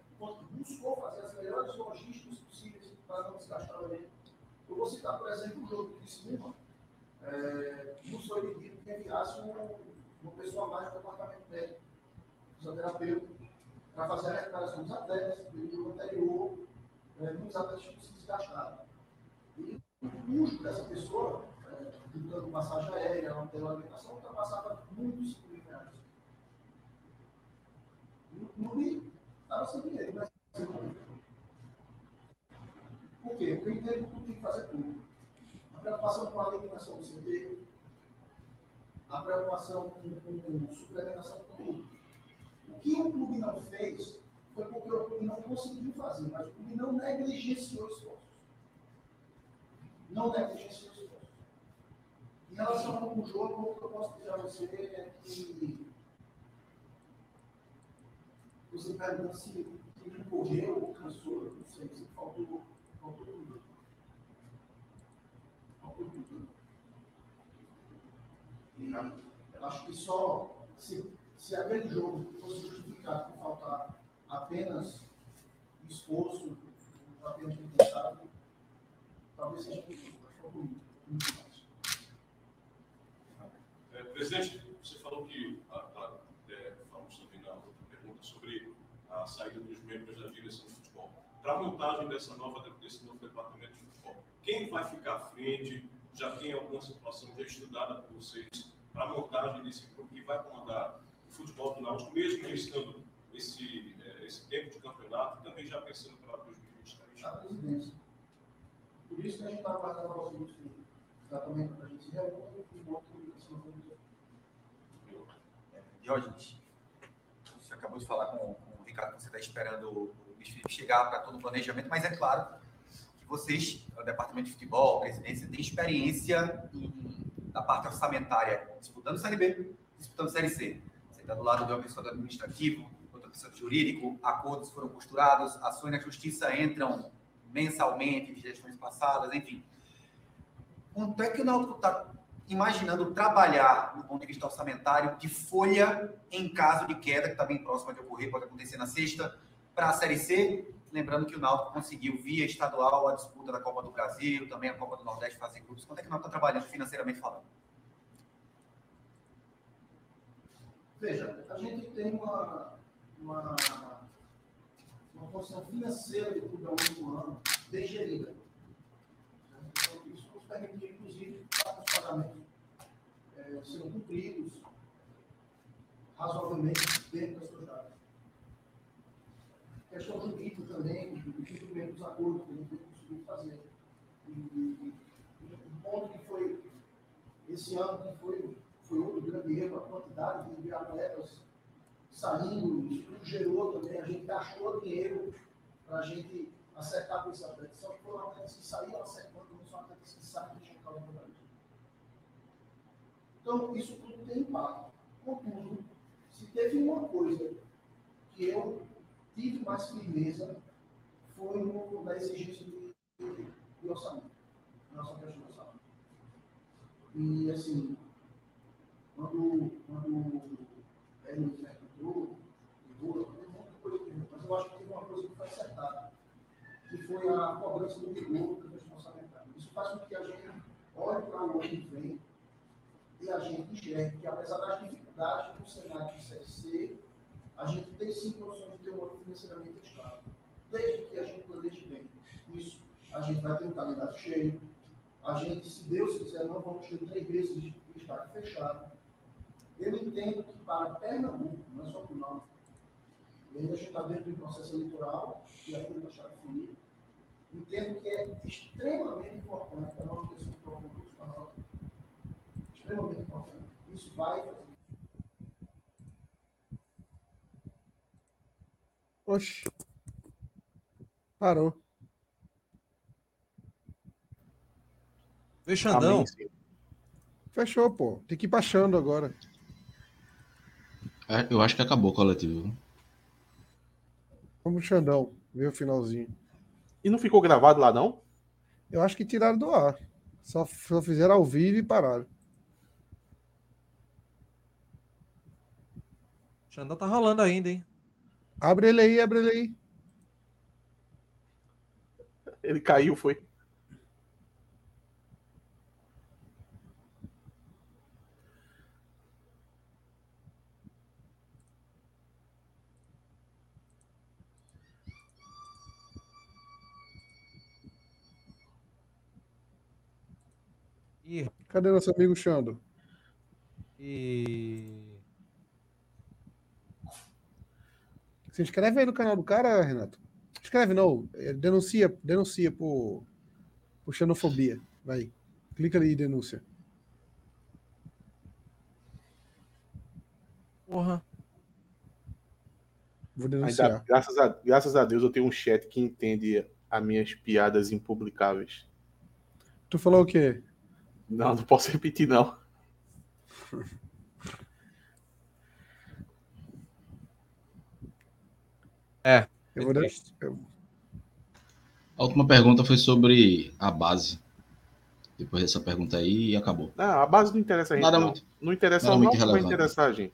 buscou fazer as melhores logísticas possíveis para não desgastar o elenco. Eu vou citar, por exemplo, o jogo do Criciúma, é, nos foi pedido que enviasse um, uma pessoa mais do departamento médico, fisioterapeuta, para fazer a recuperação dos atletas, do jogo anterior, é, muitos atletas tinham se desgastado. E o custo dessa pessoa, é, dando massagem aérea, hotel, alimentação, ultrapassava muitos 5 mil reais. E o clube estava sem dinheiro, mas sem. Por quê? Porque o clube tem que fazer tudo. A preocupação com a alimentação do CT, a preocupação com, com, com suplementação tudo. O que o clube não fez foi porque o clube não conseguiu fazer, mas o clube não negligenciou esforços. Não negligenciou esforços. Em relação ao jogo, o que eu posso dizer a você é que você pergunta se ele correu ou cansou, não sei, se faltou, faltou tudo. Faltou tudo. E eu acho que só se, se aquele jogo fosse justificado por faltar apenas esforço, apenas intensidade, talvez seja muito, mas muito mais. É, presidente, você falou que, a, a, é, falamos também na outra pergunta sobre a saída dos membros da direção de futebol. Para a montagem dessa nova, desse novo departamento de futebol, quem vai ficar à frente? Já tem alguma situação já estudada por vocês para a montagem desse grupo que vai comandar o futebol do Náutico, mesmo restando esse, é, esse tempo de campeonato, e também já pensando para 2023? A presidência. Por isso que a gente está aguardando a vossa luz exatamente para a gente se reunir e com Diógenes, você acabou de falar com, com o Ricardo que você está esperando o Luiz Felipe chegar para todo o planejamento, mas é claro que vocês, o Departamento de Futebol, a presidência, têm experiência em, na parte orçamentária, disputando Série B, disputando Série C. Você está do lado do administrativo, do jurídico, acordos foram costurados, ações na justiça entram mensalmente de gestões passadas, enfim. Quanto é que o Náutico está imaginando trabalhar do ponto de vista orçamentário de folha em caso de queda, que está bem próxima de ocorrer, pode acontecer na sexta, para a Série C. Lembrando que o Náutico conseguiu, via estadual, a disputa da Copa do Brasil, também a Copa do Nordeste, fazer grupos. Quanto é que o Náutico está trabalhando financeiramente falando? Veja, a gente tem uma, uma, uma posição financeira do clube ao longo ano bem gerida. Então, isso nos permite, inclusive, para os pagamentos é, cumpridos razoavelmente dentro das suas datas. Questão também, do cumprimento dos acordos que a gente tem conseguido fazer. E, e um ponto que foi, esse ano, que foi, foi outro grande erro, a quantidade de atletas saindo, isso gerou também, a gente gastou dinheiro para a gente acertar com esses atletas. Só que foram atletas que saíram acertando, não são atletas que saem de checar o Então, isso tudo tem impacto. Contudo, se teve uma coisa que eu tive mais firmeza, foi no, na exigência de, de, de orçamento, nossa questão de orçamento. E, assim, quando, quando ele entrou, Lula, tem muita coisa que mas eu acho que tem uma coisa que foi acertada, que foi a cobrança do rigor da responsabilidade. Isso faz com que a gente olhe para o ano que vem e a gente enxergue que, apesar das dificuldades do cenário de CSC, a gente tem sim condições de ter um ano financeiramente estável. Desde que a gente planeje bem. Isso, a gente vai ter um calendário cheio. A gente, se Deus quiser, não vamos ter três meses de estádio fechado. Eu entendo que para Pernambuco, não é só para o Norte, e a gente está dentro do processo eleitoral, e ainda não está definido, entendo que é extremamente importante a manutenção do concurso para Extremamente importante. Isso vai fazer. Oxe. Parou. Fechadão. Fechou, pô. Tem que ir baixando agora. É, Eu acho que acabou o coletivo. Vamos pro Xandão, ver o finalzinho. E não ficou gravado lá, não? Eu acho que tiraram do ar. Só, só fizeram ao vivo e pararam. Xandão tá rolando ainda, hein? Abre ele aí, abre ele aí. Ele caiu, foi. Cadê nosso amigo Xando? e. Se inscreve aí no canal do cara, Renato. Escreve não, é, denuncia, denuncia por, por xenofobia. Vai, clica ali e denúncia. Porra. Vou denunciar. Ainda, graças, a, graças a Deus eu tenho um chat que entende as minhas piadas impublicáveis. Tu falou o quê? Não, não posso repetir, não. É. Eu vou eu- A última pergunta foi sobre a base. Depois dessa pergunta aí, e acabou. Não, a base não interessa a gente. Nada não. muito- não interessa nada não, muito não vai interessar a gente.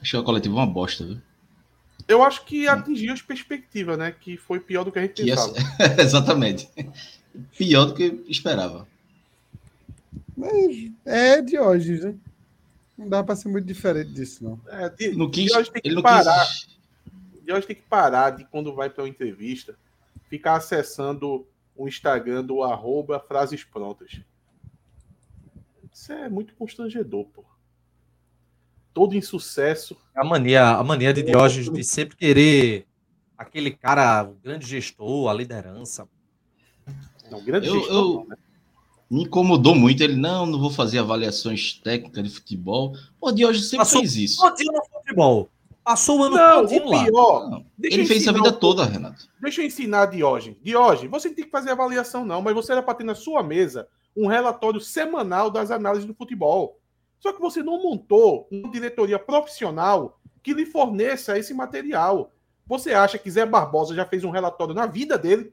Achei o coletivo uma bosta, viu? Eu acho que atingiu as perspectivas, né? Que foi pior do que a gente pensava. ser- Exatamente. Pior do que esperava. Mas é Diógenes, né? Não dá pra ser muito diferente disso, não. É, de, Não quis, Diógenes tem que ele parar. quis. Diógenes tem que parar de quando vai para uma entrevista ficar acessando o Instagram do arroba frases prontas. Isso é muito constrangedor, pô. Todo insucesso. A mania, a mania de Diógenes de sempre querer aquele cara, o grande gestor, a liderança. Não, grande Eu- gestor, eu- não, né? Me incomodou muito. Ele, não, não vou fazer avaliações técnicas de futebol. O Diógenes sempre Passou fez isso. todinho no futebol. Passou o ano Não, todinho o pior. Não, ele eu fez a ensinar vida um toda, Renato. Deixa eu ensinar a Diógenes. Diógenes, você não tem que fazer avaliação, não, mas você era para ter na sua mesa um relatório semanal das análises do futebol. Só que você não montou uma diretoria profissional que lhe forneça esse material. Você acha que Zé Barbosa já fez um relatório na vida dele?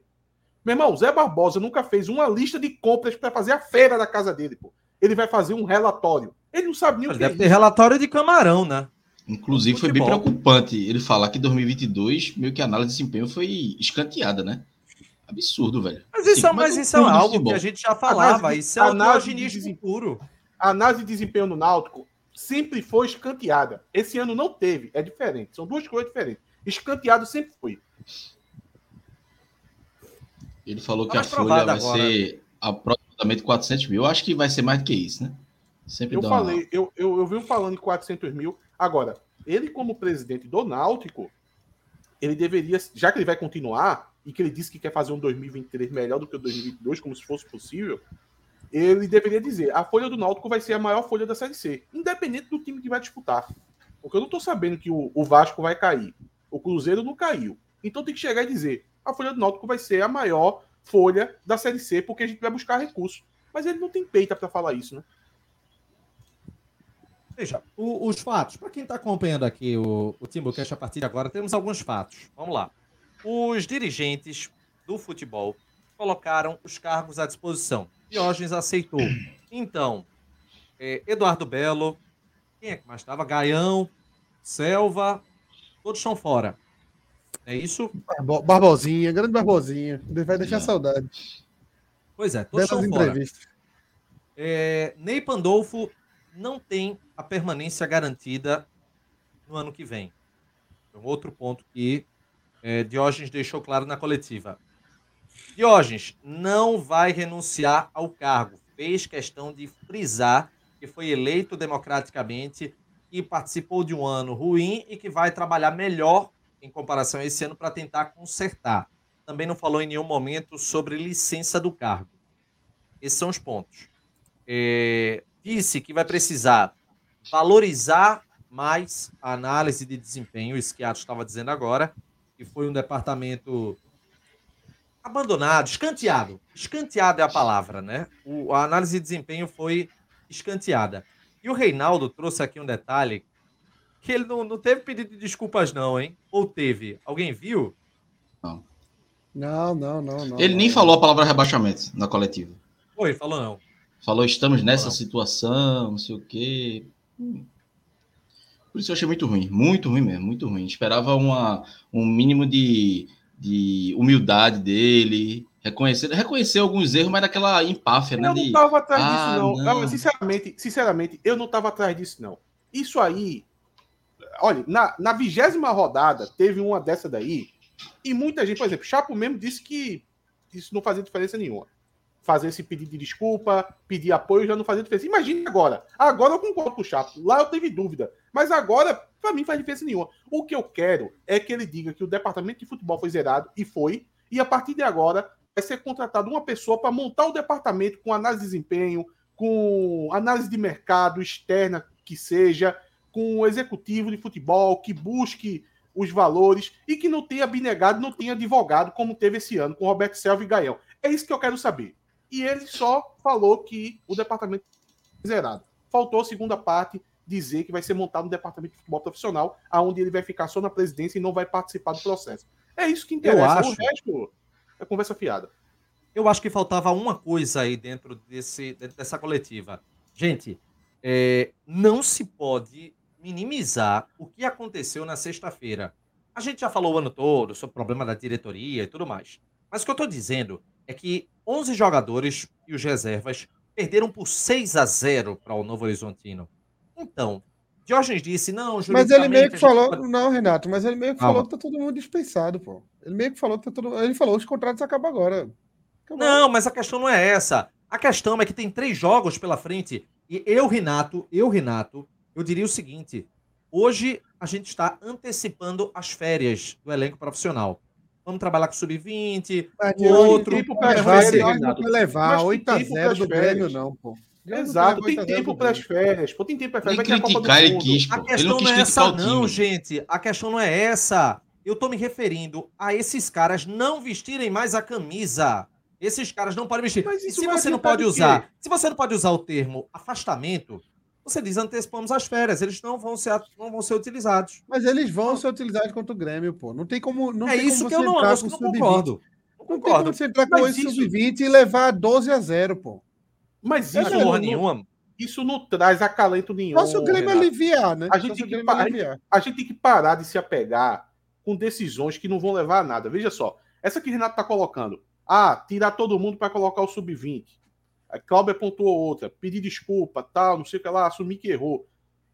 Meu irmão, Zé Barbosa nunca fez uma lista de compras para fazer a feira da casa dele, pô. Ele vai fazer um relatório. Ele não sabe nem o Ele que é deve ter isso. relatório de camarão, né? Inclusive, foi bem preocupante ele falar que 2022, meio que a análise de desempenho foi escanteada, né? Absurdo, velho. Mas isso, é- Sim, mas mas isso é o algo que a gente já falava. Análise- Isso é o análise de puro. A análise de desempenho no Náutico sempre foi escanteada. Esse ano não teve, é diferente. São duas coisas diferentes. Escanteado sempre foi. Ele falou Tá que a mais folha vai agora. ser aproximadamente 400 mil. Eu acho que vai ser mais do que isso, né? Sempre Eu dá uma- falei, eu, eu, eu vi falando em 400 mil. Agora, ele como presidente do Náutico, ele deveria, já que ele vai continuar, e que ele disse que quer fazer um 2023 melhor do que o 2022, como se fosse possível, ele deveria dizer, a folha do Náutico vai ser a maior folha da Série C, independente do time que vai disputar. Porque eu não tô sabendo que o, o Vasco vai cair. O Cruzeiro não caiu. Então tem que chegar e dizer, a folha do Náutico vai ser a maior folha da Série C, porque a gente vai buscar recursos. Mas ele não tem peita para falar isso, né? Veja, o- os fatos. Para quem está acompanhando aqui o, o Timbucast a partir de agora, temos alguns fatos. Vamos lá. Os dirigentes do futebol colocaram os cargos à disposição. Diógenes aceitou. Então, é, Eduardo Belo, quem é que mais estava? Gaião, Selva, todos estão fora. É isso? Barbo- Barbosinha, grande Barbosinha. Vai deixar saudade. Pois é, todos Belas estão fora. É, Ney Pandolfo não tem a permanência garantida no ano que vem. É um outro ponto que é, Diógenes deixou claro na coletiva. Diógenes não vai renunciar ao cargo. Fez questão de frisar que foi eleito democraticamente e participou de um ano ruim e que vai trabalhar melhor em comparação a esse ano para tentar consertar. Também não falou em nenhum momento sobre licença do cargo. Esses são os pontos. É, disse que vai precisar valorizar mais a análise de desempenho, isso que Atos estava dizendo agora, que foi um departamento abandonado, escanteado. Escanteado é a palavra, né? O, a análise de desempenho foi escanteada. E o Reinaldo trouxe aqui um detalhe que ele não, não teve pedido de desculpas, não, hein? Ou teve? Alguém viu? Não. Não, não, não, não. Ele nem falou a palavra rebaixamento na coletiva. Foi, falou não. Falou, estamos nessa Não. situação, não sei o quê. Por isso eu achei muito ruim, muito ruim mesmo, muito ruim. Esperava uma, um mínimo de, de humildade dele, reconhecer, reconhecer alguns erros, mas daquela empáfia, né? Eu não de- tava atrás Ah, disso, não. não. Não, Sinceramente, sinceramente, eu não tava atrás disso, não. Isso aí. Olha, na, vigésima rodada, teve uma dessa daí, e muita gente, por exemplo, Chapo mesmo disse que isso não fazia diferença nenhuma. Fazer esse pedido de desculpa, pedir apoio já não fazia diferença. Imagina agora. Agora eu concordo com o Chapo. Lá eu tive dúvida. Mas agora, pra mim, faz diferença nenhuma. O que eu quero é que ele diga que o departamento de futebol foi zerado, e foi, e a partir de agora vai ser contratado uma pessoa para montar o departamento com análise de desempenho, com análise de mercado externa que seja, com o executivo de futebol que busque os valores e que não tenha abnegado, não tenha advogado como teve esse ano com Roberto Selva e Gaião. É isso que eu quero saber. E ele só falou que o departamento é zerado. Faltou a segunda parte dizer que vai ser montado um departamento de futebol profissional, aonde ele vai ficar só na presidência e não vai participar do processo. É isso que interessa. acho- O resto é conversa fiada. Eu acho que faltava uma coisa aí dentro, desse, dessa coletiva. Gente, é, não se pode minimizar o que aconteceu na sexta-feira. A gente já falou o ano todo sobre o problema da diretoria e tudo mais. Mas o que eu estou dizendo é que 11 jogadores e os reservas perderam por 6 a 0 para o Novo Horizontino. Então, Diógenes disse, não, Mas ele meio que gente falou. pode- Não, Renato, mas ele meio que Calma. falou que tá todo mundo dispensado, pô. Ele meio que falou que tá todo Ele falou os contratos acabam agora. Acabou. Não, mas a questão não é essa. A questão é que tem três jogos pela frente. E eu, Renato, eu, Renato, eu diria o seguinte: hoje a gente está antecipando as férias do elenco profissional. Vamos trabalhar com o Sub-20, Mas o tem outro. tempo Vai pra vai levar, férias, ser- ele não Renato. vai levar Mas tem 8 a tempo 0 do Grêmio, não, pô. Exato, tem 8 a 0 tempo para as férias. Pô, tem tempo para férias. Vai criticar ele quis, pô. A questão não não quis é essa, o não, gente. A questão não é essa. Eu tô me referindo a esses caras não vestirem mais a camisa. Esses caras não podem vestir. Mas E se vai você não pode usar, se você não pode usar o termo afastamento, você diz antecipamos as férias. Eles não vão ser, não vão ser utilizados. Mas eles vão ser utilizados contra o Grêmio, pô. Não tem como. Não é tem isso como que eu não, eu não sub-20. concordo. Não Não tem concordo. como você entrar com esse isso- sub-20 e levar 12 a 0, pô. Mas Não isso, é não, nenhuma. isso não traz acalento nenhum. Só se o Grêmio Renato. aliviar, né? A gente tem que a gente tem que parar de se apegar com decisões que não vão levar a nada. Veja só, essa que o Renato está colocando. Ah, tirar todo mundo para colocar o sub-20. A Cláudia pontuou outra, pedir desculpa, tal, não sei o que lá, assumir que errou.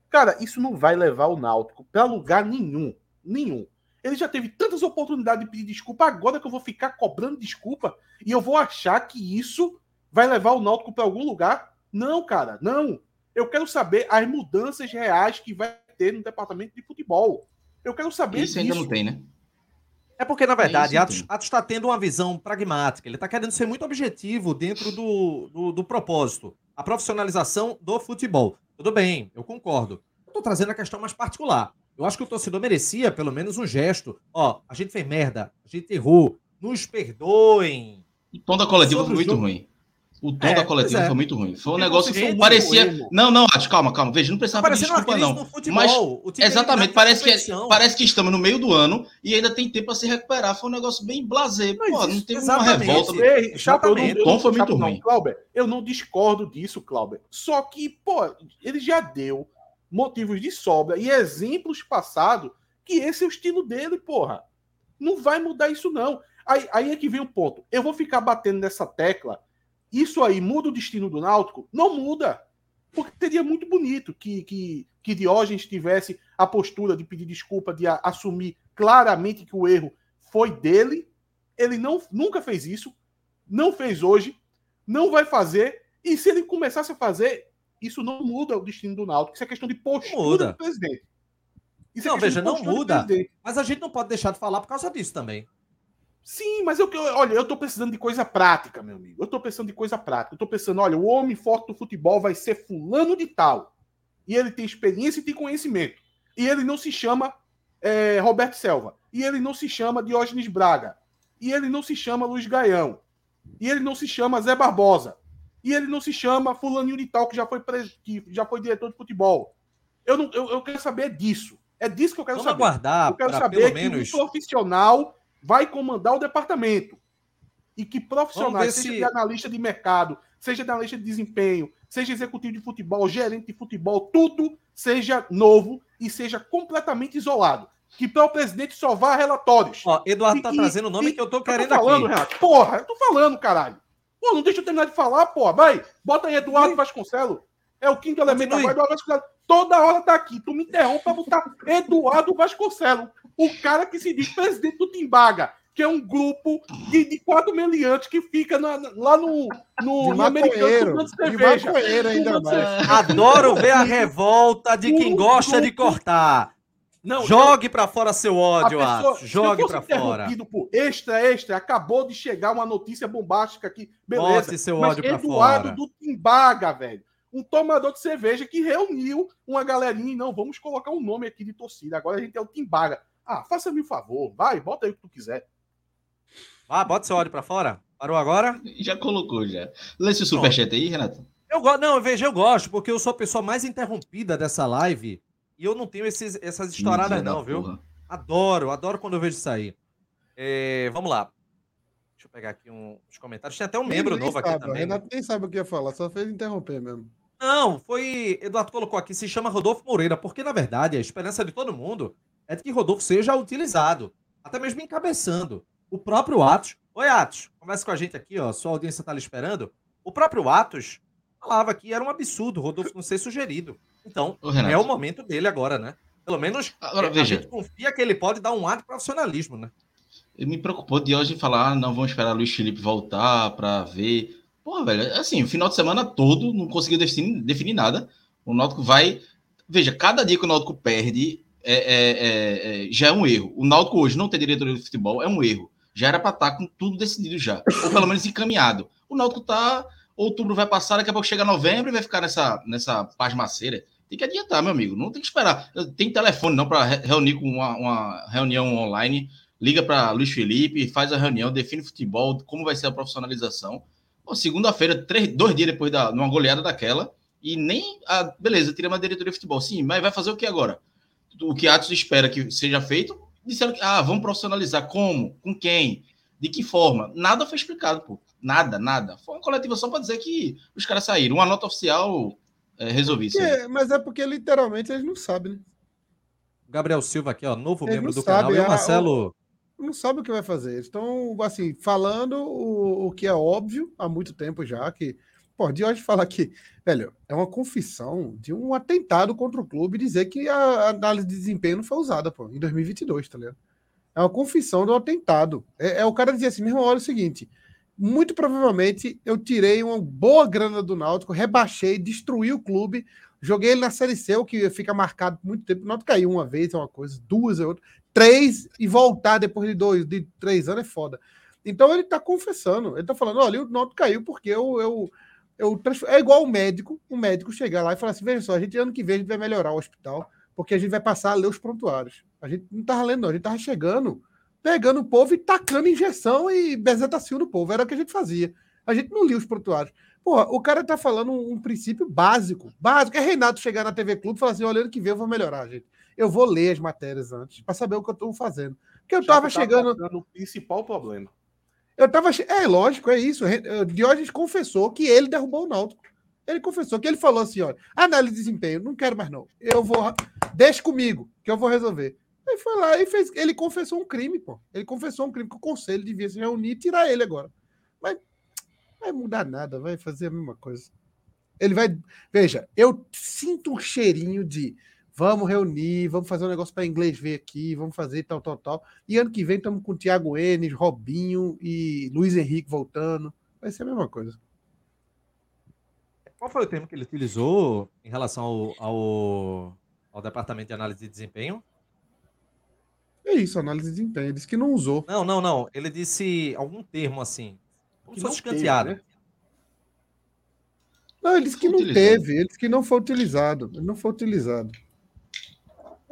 Cara, isso não vai levar o Náutico para lugar nenhum. Nenhum. Ele já teve tantas oportunidades de pedir desculpa, agora que eu vou ficar cobrando desculpa e eu vou achar que isso vai levar o Náutico para algum lugar? Não, cara, não. Eu quero saber as mudanças reais que vai ter no departamento de futebol. Eu quero saber Isso ainda disso. não tem, né? É porque, na verdade, isso, Atos está tendo uma visão pragmática. Ele está querendo ser muito objetivo dentro do, do, do propósito. A profissionalização do futebol. Tudo bem, eu concordo. Eu estou trazendo a questão mais particular. Eu acho que o torcedor merecia pelo menos um gesto. Ó, a gente fez merda, a gente errou, nos perdoem. O tom da coletiva foi muito jogo- ruim. O tom É, da coletiva é. foi muito ruim. Foi um Porque negócio que parecia. Não, não, Atos, calma, calma. Veja, não precisava pedir desculpa, não. time Exatamente, parece que, parece que estamos no meio do ano e ainda tem tempo para se recuperar. Foi um negócio bem blazer. Mas Pô, não teve uma revolta. Não, Exatamente. O tom foi muito não, ruim. Clauber, eu não discordo disso, Clauber. Só que, pô, ele já deu motivos de sobra e exemplos passados que esse é o estilo dele, porra. Não vai mudar isso, não. Aí, aí é que vem o ponto. Eu vou ficar batendo nessa tecla. Isso aí muda o destino do Náutico? Não muda. Porque seria muito bonito que, que, que Diógenes tivesse a postura de pedir desculpa, de a- assumir claramente que o erro foi dele. Ele não, nunca fez isso, não fez hoje, não vai fazer. E se ele começasse a fazer, isso não muda o destino do Náutico. Isso é questão de postura Muda. do presidente. Isso é Não, questão veja, não muda. Mas a gente não pode deixar de falar por causa disso também. Sim, mas eu, eu- olha, eu tô precisando de coisa prática, meu amigo. Eu tô precisando de coisa prática. Eu tô pensando, olha, o homem forte do futebol vai ser fulano de tal. E ele tem experiência e tem conhecimento. E ele não se chama é, Roberto Selva. E ele não se chama Diógenes Braga. E ele não se chama Luiz Gaião. E ele não se chama Zé Barbosa. E ele não se chama fulaninho de tal que já foi, pres- que já foi diretor de futebol. Eu, não, eu, eu quero saber disso. É disso que eu quero Vamos saber. aguardar Eu quero saber pelo que menos. um profissional vai comandar o departamento. E que profissionais, seja se- de analista de mercado, seja de analista de desempenho, seja executivo de futebol, gerente de futebol, tudo seja novo e seja completamente isolado. Que para o presidente só vá relatórios. Ó, Eduardo E- tá e- trazendo o nome e- que eu tô Eu querendo tô falando, aqui. Renato. Porra, eu tô falando, caralho. Pô, não deixa eu terminar de falar, porra. Vai, bota aí Eduardo Vasconcelos. É o quinto elemento agora, Eduardo Vasconcelos. Toda hora tá aqui. Tu me interrompe pra botar Eduardo Vasconcelos. O cara que se diz presidente do Timbaga, que é um grupo de, de quatro meliantes que fica na- na- lá no, no De em Americano De cerveja. maconheiro ainda Tomando mais. cerveja. Adoro ver a revolta de quem Um gosta de grupo- cortar. Não, Jogue pra fora seu ódio, pessoa- Atos. Jogue pra fora. por extra, extra, acabou de chegar uma notícia bombástica aqui. Beleza. Bote seu Mas ódio Eduardo fora. do Timbaga, velho. Um tomador de cerveja que reuniu uma galerinha e não, vamos colocar um nome aqui de torcida. Agora a gente é o Timbaga. Ah, faça-me um favor. Vai, bota aí o que tu quiser. Vá, bota seu ódio pra fora. Parou agora? Já colocou, já. Lê esse superchat aí, Renato. Eu gosto, não, veja, eu gosto, porque eu sou a pessoa mais interrompida dessa live e eu não tenho esses, essas estouradas, não, viu? porra. Adoro, adoro quando eu vejo isso aí. É, vamos lá. Deixa eu pegar aqui um- uns comentários. Tem até um membro novo aqui sabe, também. né? Renato nem sabe o que ia falar, só fez interromper mesmo. Não, foi. Eduardo colocou aqui, se chama Rodolfo Moreira, porque na verdade a esperança de todo mundo é de que Rodolfo seja utilizado, até mesmo encabeçando. O próprio Atos. Oi, Atos, conversa com a gente aqui, ó. Sua audiência tá lhe esperando. O próprio Atos falava que era um absurdo o Rodolfo não ser sugerido. Então, Ô, é o momento dele agora, né? Pelo menos Agora, a veja. gente confia que ele pode dar um ar de profissionalismo, né? Ele me preocupou de hoje falar, ah, não vamos esperar Luiz Felipe voltar para ver. Pô, velho, assim, o final de semana todo não conseguiu definir, definir nada. O Náutico vai. Veja, cada dia que o Náutico perde é, é- é- é- já é um erro. O Náutico hoje não ter diretoria de futebol é um erro. Já era para estar com tudo decidido já. Ou pelo menos encaminhado. O Náutico tá. Outubro vai passar, daqui a pouco chega novembro e vai ficar nessa, nessa pasmaceira. Tem que adiantar, meu amigo. Não tem que esperar. Tem telefone não para reunir com uma, uma reunião online liga para Luiz Felipe, faz a reunião, define futebol, como vai ser a profissionalização. Segunda-feira, dois dias depois da numa goleada daquela, e nem. A, beleza, tira uma diretoria de futebol. Sim, mas vai fazer o que agora? O que Atos espera que seja feito, disseram que ah, vamos profissionalizar. Como? Com quem? De que forma? Nada foi explicado, pô. Nada, nada. Foi uma coletiva só para dizer que os caras saíram. Uma nota oficial é, resolvi isso. aí. Mas é porque literalmente eles não sabem, né? Gabriel Silva aqui, ó, novo Eles membro do canal. E o a- Marcelo. Não sabem o que vai fazer. Eles estão, assim, falando o, o que é óbvio há muito tempo já, que, pô, hoje falar que, velho, é uma confissão de um atentado contra o clube dizer que a análise de desempenho não foi usada, pô, em 2022, tá ligado? É uma confissão do atentado. É, é o cara dizer assim, meu irmão, olha o seguinte, muito provavelmente eu tirei uma boa grana do Náutico, rebaixei, destruí o clube, joguei ele na Série C, o que fica marcado por muito tempo. O Náutico caiu uma vez, é uma coisa, duas é outra, três e voltar depois de dois, de três anos é foda. Então ele tá confessando, ele tá falando, olha, o Náutico caiu porque eu, eu, eu é igual o médico, o médico chegar lá e falar assim, veja só, a gente ano que vem a gente vai melhorar o hospital, porque a gente vai passar a ler os prontuários. A gente não tava lendo, não, a gente tava chegando pegando o povo e tacando injeção e bezetacil no povo. Era o que a gente fazia. A gente não lia os prontuários. Porra, o cara tá falando um, um princípio básico. Básico. É Renato chegar na TV Clube e falar assim: olha, ano que vem eu vou melhorar, gente. Eu vou ler as matérias antes, para saber o que eu tô fazendo. Porque eu Já tava que tá chegando. O principal problema. Eu tava. É lógico, é isso. Eh, Diógenes confessou que ele derrubou o Náutico. Ele confessou que ele falou assim: olha, análise de desempenho, não quero mais não. Eu vou. Deixa comigo, que eu vou resolver. Aí foi lá e fez. Ele confessou um crime, pô. Ele confessou um crime que o conselho devia se reunir e tirar ele agora. Mas vai mudar nada, vai fazer a mesma coisa. Ele vai. Veja, eu sinto um cheirinho de. Vamos reunir, vamos fazer um negócio para inglês ver aqui, vamos fazer tal, tal, tal. E ano que vem estamos com o Thiago Enes, Robinho e Luiz Henrique voltando. Vai ser a mesma coisa. Qual foi o termo que ele utilizou em relação ao, ao, ao departamento de análise de desempenho? É isso, análise de desempenho. Ele disse que não usou. Não, não, não. Ele disse algum termo assim. Como Que se fosse não teve, escanteado. né? Não, ele disse que não Utilizado. teve, ele disse que não foi utilizado. Ele não foi utilizado.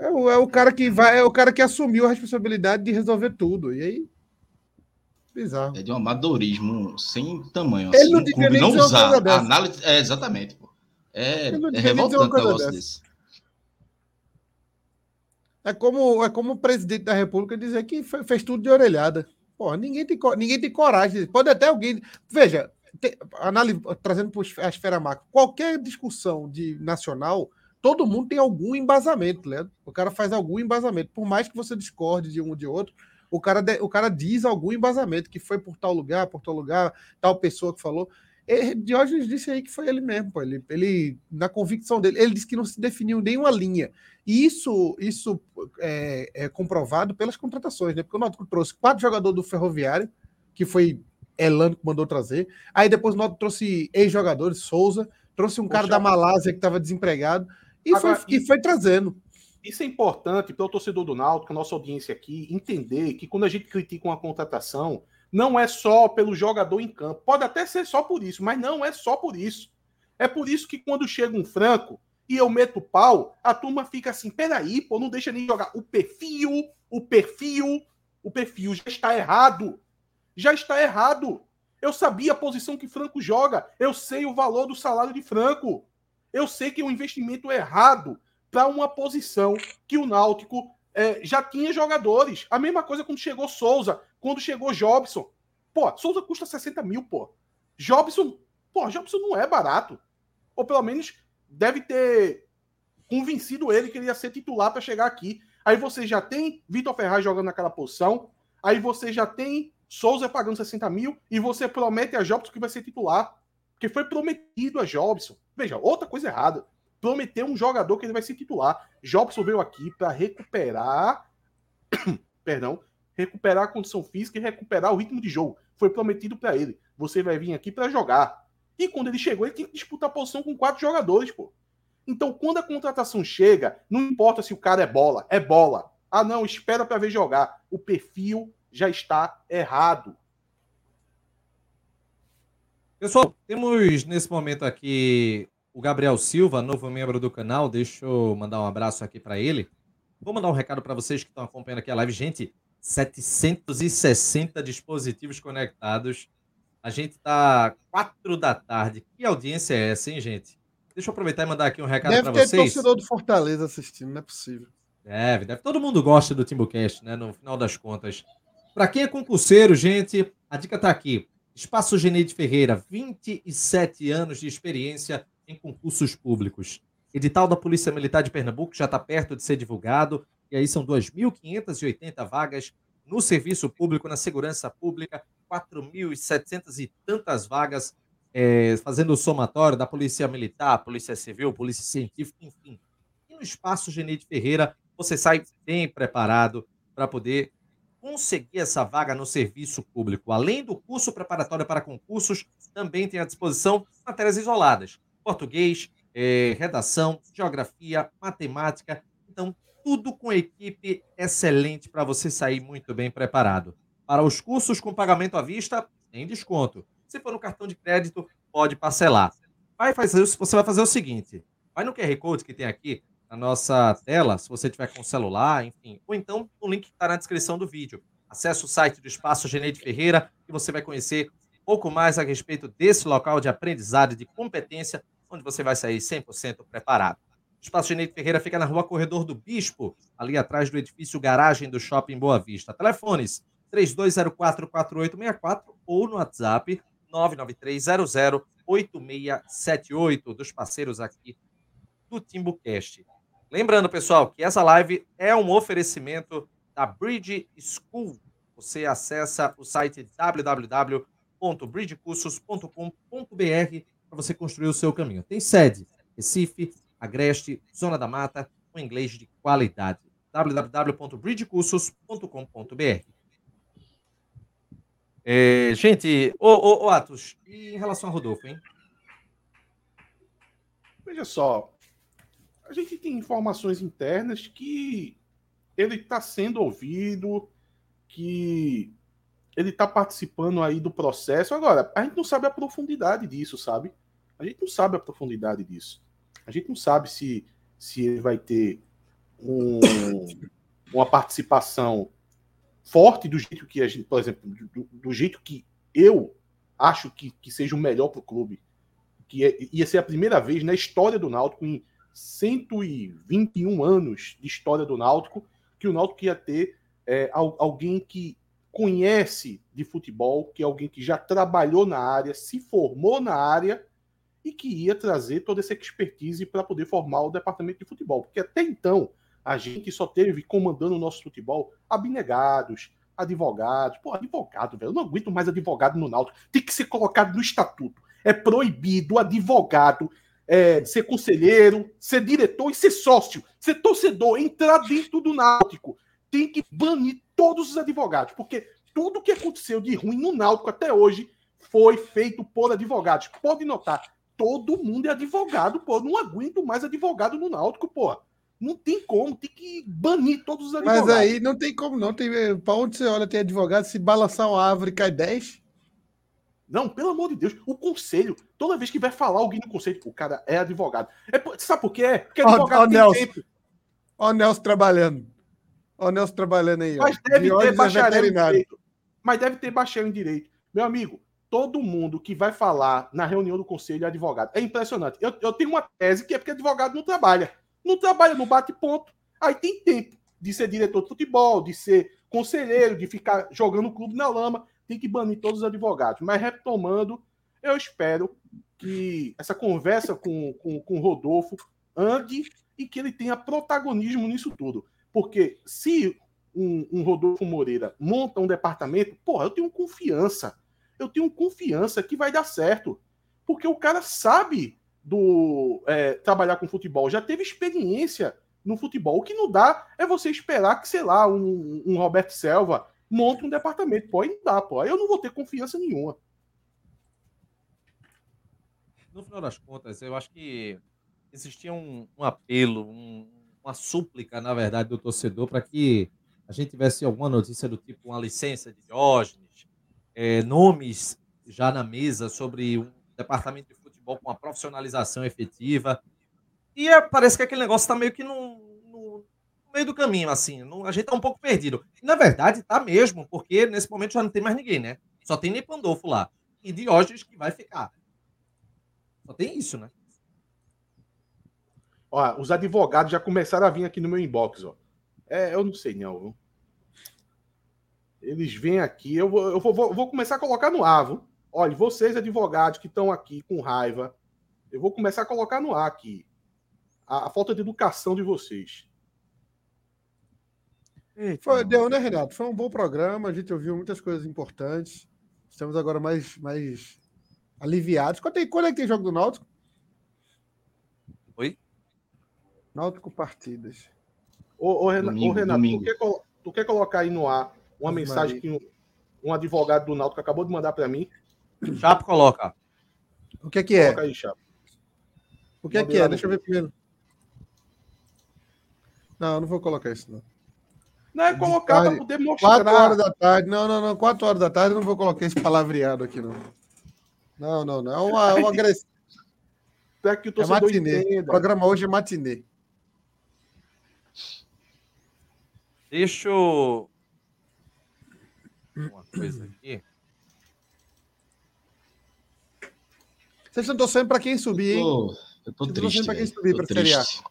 É o, é o cara que vai, é o cara que assumiu a responsabilidade de resolver tudo. E aí. Bizarro. É de um amadorismo sem tamanho. Ele assim, não devia nem não dizer uma usar coisa dessa. a análise. É, exatamente. Pô. É, é uma revoltante um coisa negócio dessa. desse. É como, é como o presidente da República dizer que fe- fez tudo de orelhada. Porra, ninguém tem, ninguém tem coragem. Pode até alguém. Veja, te- trazendo para a esfera macro, qualquer discussão de nacional, todo mundo tem algum embasamento, né? O cara faz algum embasamento. Por mais que você discorde de um ou de outro, o cara, de- o cara diz algum embasamento, que foi por tal lugar, por tal lugar, tal pessoa que falou. E Diógenes disse aí que foi ele mesmo, pô. Ele, ele, na convicção dele, ele disse que não se definiu nenhuma linha. E isso, isso é, é comprovado pelas contratações, né? Porque o Náutico trouxe quatro jogadores do Ferroviário, que foi Elano que mandou trazer. Aí depois o Náutico trouxe ex-jogadores, Souza, trouxe um cara Poxa. da Malásia que estava desempregado e, Agora, foi, e foi trazendo. Isso é importante para o torcedor do Náutico, a nossa audiência aqui, entender que quando a gente critica uma contratação, não é só pelo jogador em campo. Pode até ser só por isso, mas não é só por isso. É por isso que quando chega um Franco e eu meto pau, a turma fica assim: peraí, pô, não deixa nem jogar. O perfil, o perfil, o perfil já está errado. Já está errado. Eu sabia a posição que Franco joga. Eu sei o valor do salário de Franco. Eu sei que é um investimento errado para uma posição que o Náutico eh, já tinha jogadores. A mesma coisa quando chegou Souza, quando chegou Jobson. Pô, Souza custa 60 mil, pô. Jobson, pô, Jobson não é barato. Ou pelo menos deve ter convencido ele que ele ia ser titular para chegar aqui. Aí você já tem Vitor Ferraz jogando naquela posição. Aí você já tem Souza pagando 60 mil. E você promete a Jobson que vai ser titular. Porque foi prometido a Jobson. Veja, outra coisa errada prometeu um jogador que ele vai ser titular. Jobson veio aqui para recuperar, perdão, recuperar a condição física e recuperar o ritmo de jogo. Foi prometido para ele. Você vai vir aqui para jogar. E quando ele chegou, ele tinha que disputar a posição com quatro jogadores, pô. Então, quando a contratação chega, não importa se o cara é bola, é bola. Ah, não, espera para ver jogar. O perfil já está errado. Pessoal, temos nesse momento aqui o Gabriel Silva, novo membro do canal. Deixa eu mandar um abraço aqui para ele. Vou mandar um recado para vocês que estão acompanhando aqui a live. Gente, 760 dispositivos conectados. A gente tá 4 da tarde. Que audiência é essa, hein, gente? Deixa eu aproveitar e mandar aqui um recado Deve para ter vocês. torcedor do Fortaleza assistindo, não é possível. Deve, deve. Todo mundo gosta do Timbucast, né? No final das contas. Para quem é concurseiro, gente, a dica tá aqui. Espaço Geneide Ferreira, 27 anos de experiência em concursos públicos. Edital da Polícia Militar de Pernambuco já está perto de ser divulgado. E aí são 2.580 vagas no serviço público, na segurança pública, 4.700 e tantas vagas é, fazendo o somatório da Polícia Militar, Polícia Civil, Polícia Científica, enfim. E no Espaço Geneide Ferreira, você sai bem preparado para poder conseguir essa vaga no serviço público. Além do curso preparatório para concursos, também tem à disposição matérias isoladas: português, eh, redação, geografia, matemática. Então, tudo com equipe excelente para você sair muito bem preparado. Para os cursos com pagamento à vista, tem desconto. Se for no cartão de crédito, pode parcelar. Vai fazer, você vai fazer o seguinte: vai no QR Code que tem aqui na nossa tela, se você tiver com celular, enfim, ou então o link que está na descrição do vídeo. Acesse o site do Espaço Geneide Ferreira e você vai conhecer um pouco mais a respeito desse local de aprendizado e de competência, onde você vai sair 100% preparado. O Espaço Geneide Ferreira fica na rua Corredor do Bispo, ali atrás do edifício Garagem do Shopping Boa Vista. Telefones 3204-4864 ou no WhatsApp 993008678 dos parceiros aqui do Timbucast. Lembrando, pessoal, que essa live é um oferecimento da Bridge School. Você acessa o site www.bridgecursos.com.br para você construir o seu caminho. Tem sede Recife, Agreste, Zona da Mata, com inglês de qualidade. www.bridgecursos.com.br é, gente, ô, ô, ô, Atos, e em relação a Rodolfo, hein? Veja só, a gente tem informações internas que ele está sendo ouvido, que ele está participando aí do processo. Agora, a gente não sabe a profundidade disso, sabe? A gente não sabe a profundidade disso. A gente não sabe se, se ele vai ter um, uma participação forte do jeito que a gente, por exemplo, do, do jeito que eu acho que, que seja o melhor para o clube. Que é, ia ser a primeira vez na história do Náutico, em 121 anos de história do Náutico, que o Náutico ia ter é, alguém que conhece de futebol, que é alguém que já trabalhou na área, se formou na área e que ia trazer toda essa expertise para poder formar o departamento de futebol. Porque até então, a gente só teve comandando o nosso futebol abnegados, advogados. Pô, advogado, velho. Eu não aguento mais advogado no Náutico. Tem que ser colocado no estatuto. É proibido advogado é, ser conselheiro, ser diretor e ser sócio, ser torcedor, entrar dentro do Náutico. Tem que banir todos os advogados, porque tudo que aconteceu de ruim no Náutico até hoje foi feito por advogados. Pode notar, todo mundo é advogado, pô. Não aguento mais advogado no Náutico, pô. Não tem como, tem que banir todos os advogados. Mas aí não tem como, não. Tem, pra onde você olha, tem advogado, se balançar uma árvore cai 10. Não, pelo amor de Deus, o conselho, toda vez que vai falar alguém no conselho, o cara é advogado. É, sabe por quê? Porque advogado ó, ó, tem Nelson. tempo. Ó o Nelson trabalhando. Ó o Nelson trabalhando aí. Mas ó. deve ter bacharel em direito. Mas deve ter bacharel em direito. Meu amigo, todo mundo que vai falar na reunião do conselho é advogado. É impressionante. Eu, eu tenho uma tese que é porque advogado não trabalha. Não trabalha, não bate ponto. Aí tem tempo de ser diretor de futebol, de ser conselheiro, de ficar jogando o clube na lama tem que banir todos os advogados. Mas retomando, eu espero que essa conversa com, com, com o Rodolfo ande e que ele tenha protagonismo nisso tudo. Porque se um, um, Rodolfo Moreira monta um departamento, porra, eu tenho confiança. Eu tenho confiança que vai dar certo. Porque o cara sabe do é, trabalhar com futebol, já teve experiência no futebol. O que não dá é você esperar que, sei lá, um, um Roberto Selva monte um departamento. Não dá, pô. Aí eu não vou ter confiança nenhuma. No final das contas, eu acho que existia um, um apelo, um, uma súplica, na verdade, do torcedor para que a gente tivesse alguma notícia do tipo uma licença de Diógenes, é, nomes já na mesa sobre um departamento de futebol com uma profissionalização efetiva. E é, parece que aquele negócio está meio que num, meio do caminho, assim. Não, a gente tá um pouco perdido. Na verdade, tá mesmo, porque nesse momento já não tem mais ninguém, né? Só tem Ney Pandolfo lá. E Diógenes que vai ficar. Só tem isso, né? Ó, os advogados já começaram a vir aqui no meu inbox, ó. É, eu não sei não, viu? Eles vêm aqui, eu vou, eu vou, vou começar a colocar no ar, viu? Olha, vocês advogados que estão aqui com raiva, eu vou começar a colocar no ar aqui a, a falta de educação de vocês. Foi, deu, né, Renato? Foi um bom programa, a gente ouviu muitas coisas importantes. Estamos agora mais, mais aliviados. Quando, tem, quando é que tem jogo do Náutico? Oi? Náutico Partidas. Ô, ô, Renato, domingo, ô, Renato tu, quer, tu, quer, colocar aí no ar uma mensagem que um, um, advogado do Náutico acabou de mandar para mim? Chapo coloca. O que é que é? Coloca aí, Chapo. O que é que é? Deixa eu ver primeiro. Não, não vou colocar isso, não. Não é colocar para poder mostrar. 4 horas da tarde. Não, não, não. 4 horas da tarde eu não vou colocar esse palavreado aqui, não. Não, não, não. É uma, é uma agressão. É que o é matinê. O programa hoje é matinê. Deixa eu. uma coisa aqui. Vocês estão torcendo para quem subir, hein? Tô, eu tô Vocês estão triste. torcendo para quem subir Tô para triste.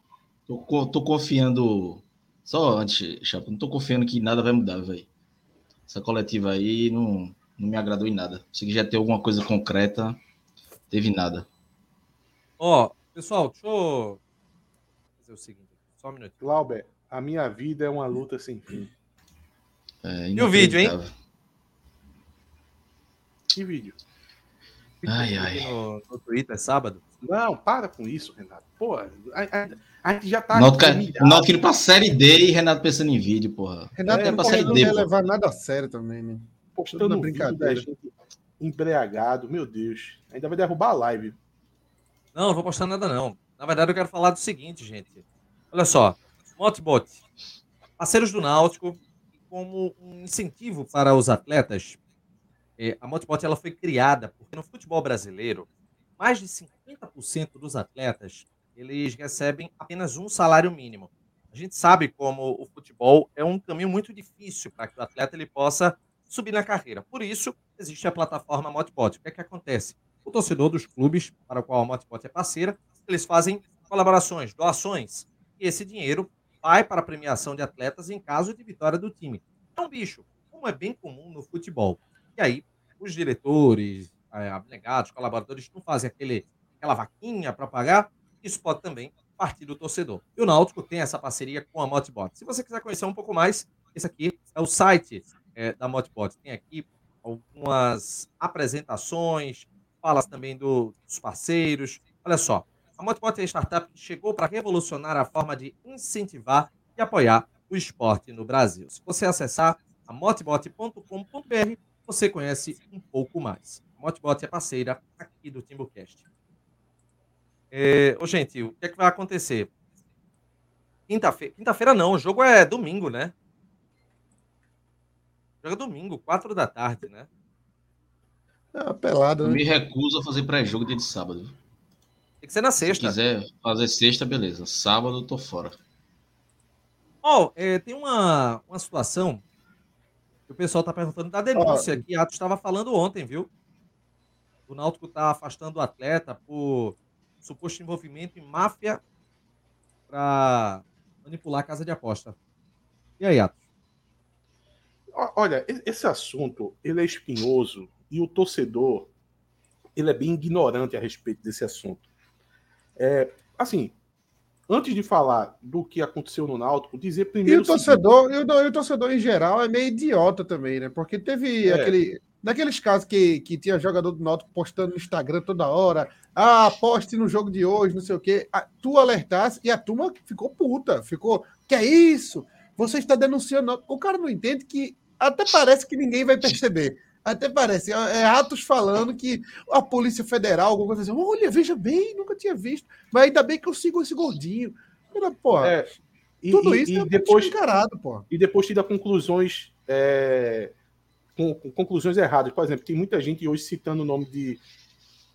Tô, tô confiando. Só antes, Chapa, não tô confiando que nada vai mudar, velho. Essa coletiva aí não, não me agradou em nada. Se já ter alguma coisa concreta, teve nada. Ó, pessoal, deixa eu fazer o seguinte. Só um minuto. Glauber, a minha vida é uma luta sem fim. É E o vídeo, hein? Que vídeo? Ai, Aqui ai. No, no Twitter, sábado. Não, para com isso, Renato. Pô, a, a- a gente já tá. Náutico, indo pra Série D e Renato pensando em vídeo, porra. Renato é não pra Série não D, pô. levar nada a sério também, né? postando brincadeira. gente embriagado. Meu Deus. Ainda vai derrubar a live. Não, não vou postar nada, não. Na verdade, eu quero falar do seguinte, gente. Olha só. Motbot. Parceiros do Náutico, como um incentivo para os atletas, eh, a Motbot ela foi criada porque no futebol brasileiro, mais de 50% dos atletas eles recebem apenas um salário mínimo. A gente sabe como o futebol é um caminho muito difícil para que o atleta ele possa subir na carreira. Por isso, existe a plataforma Motbot. O que é que acontece? O torcedor dos clubes para o qual a Motbot é parceira, eles fazem colaborações, doações, e esse dinheiro vai para a premiação de atletas em caso de vitória do time. É um bicho, como é bem comum no futebol. E aí, os diretores, eh, abnegados, colaboradores não fazem aquele, aquela vaquinha para pagar, isso pode também partir do torcedor. E o Náutico tem essa parceria com a Motbot. Se você quiser conhecer um pouco mais, esse aqui é o site eh, da Motbot. Tem aqui algumas apresentações, fala também do- dos parceiros. Olha só, a Motbot é a startup que chegou para revolucionar a forma de incentivar e apoiar o esporte no Brasil. Se você acessar a motbot.com.br, você conhece um pouco mais. Motbot é parceira aqui do TimbuCast. É, ô, gente, o que é que vai acontecer? Quinta-feira. Quinta-feira não, o jogo é domingo, né? O jogo é domingo, quatro da tarde, né? É uma pelada, Eu né? me recuso a fazer pré-jogo dia de sábado. Tem que ser na Se sexta. quiser fazer sexta, beleza. Sábado eu tô fora. Ó, é, tem uma, uma situação o pessoal tá perguntando da denúncia que Atos estava falando ontem, viu? O Náutico tá afastando o atleta por suposto envolvimento em máfia para manipular a casa de aposta. E aí, Atos? Olha, esse assunto ele é espinhoso e o torcedor ele é bem ignorante a respeito desse assunto. É, assim, antes de falar do que aconteceu no Náutico, dizer E primeiro o torcedor, e o, e o torcedor em geral é meio idiota também, né? Porque teve É. aquele. Naqueles casos que, que tinha jogador do Náutico postando no Instagram toda hora, ah, poste no jogo de hoje, não sei o quê. Ah, tu alertasse e a turma ficou puta, ficou, que é isso? Você está denunciando. o Náutico." O cara não entende que até parece que ninguém vai perceber. Até parece, é é Atos falando que a Polícia Federal, alguma coisa assim, olha, veja bem, nunca tinha visto. Mas ainda bem que eu sigo esse gordinho. Cara, Porra, É, e- tudo e- isso e é depois- encarado, pô. e depois tira conclusões é, com, com conclusões erradas. Por exemplo, tem muita gente hoje citando o nome de,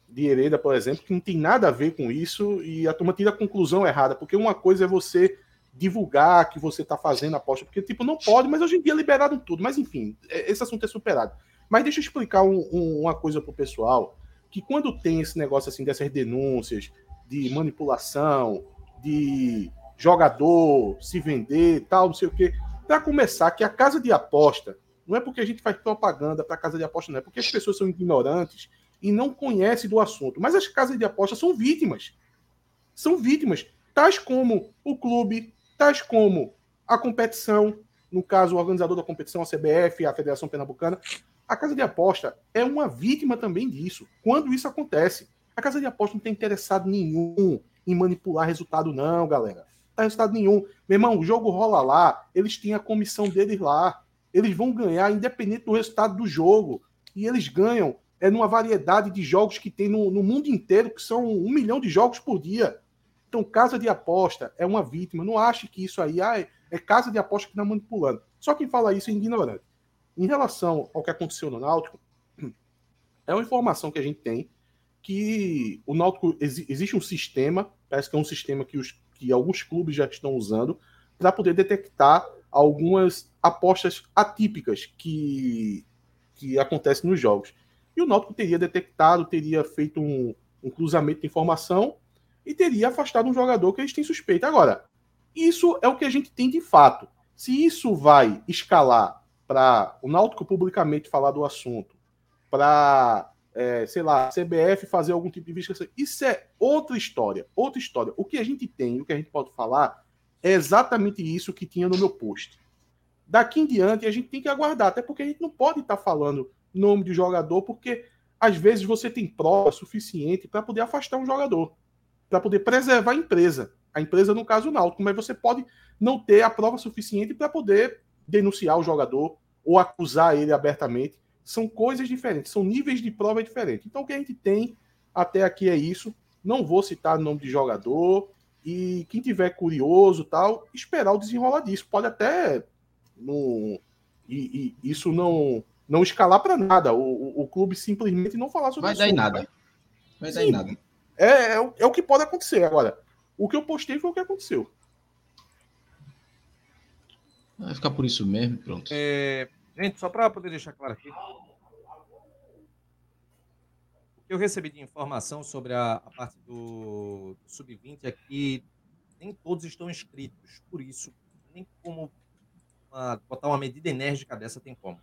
de Hereda, por exemplo, que não tem nada a ver com isso e a turma tira a conclusão errada, porque uma coisa é você divulgar que você está fazendo aposta, porque tipo não pode, mas hoje em dia liberaram tudo. Mas enfim, é- esse assunto é superado. Mas deixa eu explicar um- um- uma coisa pro pessoal, que quando tem esse negócio assim dessas denúncias de manipulação, de jogador se vender, tal, não sei o quê, para começar, que a casa de aposta não é porque a gente faz propaganda para casa de aposta, não é porque as pessoas são ignorantes e não conhecem do assunto. Mas as casas de aposta são vítimas. São vítimas, tais como o clube, tais como a competição, no caso, o organizador da competição, a CBF, a Federação Pernambucana. A casa de aposta é uma vítima também disso. Quando isso acontece, a casa de aposta não tem interessado nenhum em manipular resultado, não, galera. Não tem resultado nenhum. Meu irmão, o jogo rola lá, eles têm a comissão deles lá. Eles vão ganhar independente do resultado do jogo. E eles ganham é numa variedade de jogos que tem no, no mundo inteiro, que são um milhão de jogos por dia. Então, casa de aposta é uma vítima. Não ache que isso aí ah, é, é casa de aposta que está manipulando. Só quem fala isso é ignorante. Em relação ao que aconteceu no Náutico, é uma informação que a gente tem que o Náutico exi- existe um sistema, parece que é um sistema que, os, que alguns clubes já estão usando para poder detectar algumas apostas atípicas que que acontece nos jogos. E o Náutico teria detectado, teria feito um, um cruzamento de informação e teria afastado um jogador que eles têm suspeita. Agora, isso é o que a gente tem de fato. Se isso vai escalar para o Náutico publicamente falar do assunto, para, é, sei lá, CBF fazer algum tipo de investigação, isso é outra história, outra história. O que a gente tem, o que a gente pode falar, é exatamente isso que tinha no meu post. Daqui em diante, a gente tem que aguardar, até porque a gente não pode estar tá falando nome de jogador, porque às vezes você tem prova suficiente para poder afastar um jogador, para poder preservar a empresa. A empresa, no caso, o Náutico, mas você pode não ter a prova suficiente para poder denunciar o jogador ou acusar ele abertamente. São coisas diferentes, são níveis de prova diferentes. Então, o que a gente tem até aqui é isso. Não vou citar o nome de jogador. E quem tiver curioso tal, esperar o desenrolar disso. Pode até no, e, e isso não não escalar para nada. O, o, o, clube simplesmente não falar sobre Vai dar em nada. Vai dar em nada. É, é, é, o que pode acontecer. Agora, o que eu postei foi o que aconteceu. Vai ficar por isso mesmo, pronto. É, gente, só para poder deixar claro aqui. O que eu recebi de informação sobre a, a parte do, do Sub-20 é que nem todos estão inscritos. Por isso, nem como uma, botar uma medida enérgica dessa tem como.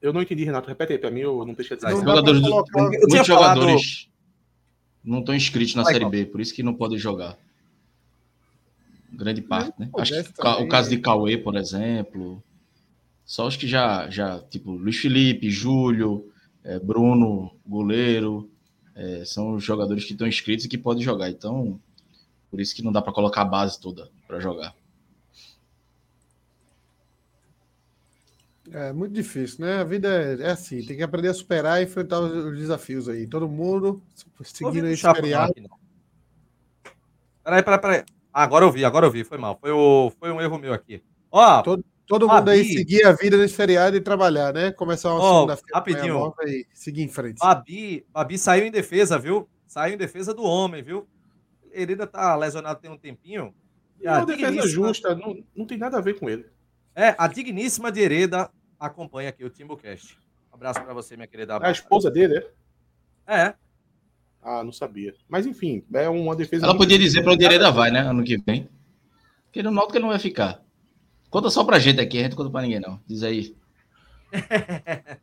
Eu não entendi, Renato. Repete aí para mim, eu não deixei de dizer. Jogadores do, muitos jogadores não estão inscritos na Vai, Série B, por isso que não podem jogar. Grande parte, né? Acho que também. o caso de Cauê, por exemplo. Só os que já, já tipo, Luiz Felipe, Júlio, é, Bruno, goleiro, é, são os jogadores que estão inscritos e que podem jogar. Então, por isso que não dá para colocar a base toda para jogar. É muito difícil, né? A vida é, é, assim, tem que aprender a superar e enfrentar os, os desafios aí. Todo mundo seguindo esse feriado. Peraí, peraí, peraí. Ah, agora eu vi, agora eu vi, foi mal. Foi, o, foi um erro meu aqui. Ó, todo, todo mundo aí seguir a vida nesse feriado e trabalhar, né? Começar uma segunda-feira rapidinho. e seguir em frente. Babi, Babi saiu em defesa, viu? Saiu em defesa do homem, viu? Hereda tá lesionado tem um tempinho. É uma defesa justa, não, não tem nada a ver com ele. É, a digníssima de Hereda acompanha aqui o TimbuCast. Um abraço para você, minha querida. É a esposa dele, é? É. Ah, não sabia. Mas enfim, é uma defesa. Ela podia dizer para onde Hereda vai, né? Ano que vem. Porque no Náutico ele não vai ficar. Conta só pra gente aqui, a gente conta pra ninguém, não. Diz aí.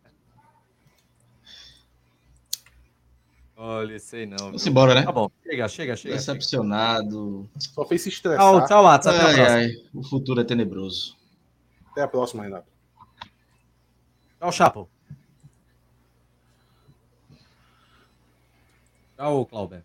Olha, sei não. Vamos embora, né? Tá bom, chega, chega, chega. Decepcionado. Só fez se estressar. Tchau, tchau. Até ai, a próxima. Ai, o futuro é tenebroso. Até a próxima, Renato. Tchau, Chapo. Tchau, Clauber.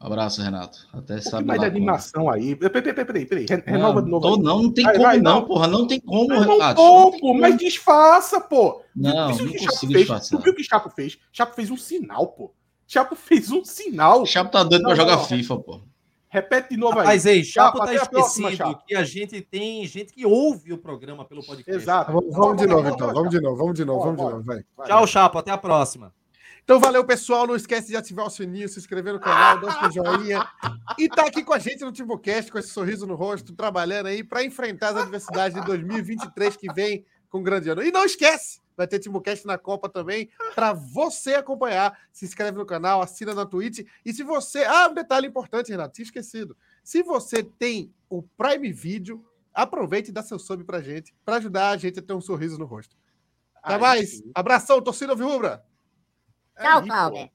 Um abraço, Renato. Até sábado. Mais de animação aí. Peraí, peraí, peraí. peraí. Renova de novo. Tô, não, não tem vai, como, vai, não, porra. Não tem como, mas Renato. Não, pô, mas disfarça, pô. Não, não consigo disfarçar. Tu viu o que Chapo fez? Chapo fez um sinal, pô. Chapo fez um sinal. Chapo tá doido não, pra jogar não, FIFA, pô. Repete de novo Rapaz, aí. Chapo tá esquecido próxima, que a gente tem gente que ouve o programa pelo podcast. Exato. Vamos, vamos de novo, então. Vamos de novo, vamos de novo, vamos de novo. Vai. Tchau, Chapo. Até a próxima. Então valeu, pessoal. Não esquece de ativar o sininho, se inscrever no canal, dar seu joinha. E tá aqui com a gente no TimbuCast, com esse sorriso no rosto, trabalhando aí para enfrentar as adversidades de 2023 que vem com um grande ano. E não esquece, vai ter TimbuCast na Copa também, para você acompanhar. Se inscreve no canal, assina na Twitch. E se você. Ah, um detalhe importante, Renato, tinha esquecido. Se você tem o Prime Video, aproveite e dá seu sub pra gente, para ajudar a gente a ter um sorriso no rosto. Até Ai, mais. Sim. Abração, torcida Rubra. Tchau, Cláudio.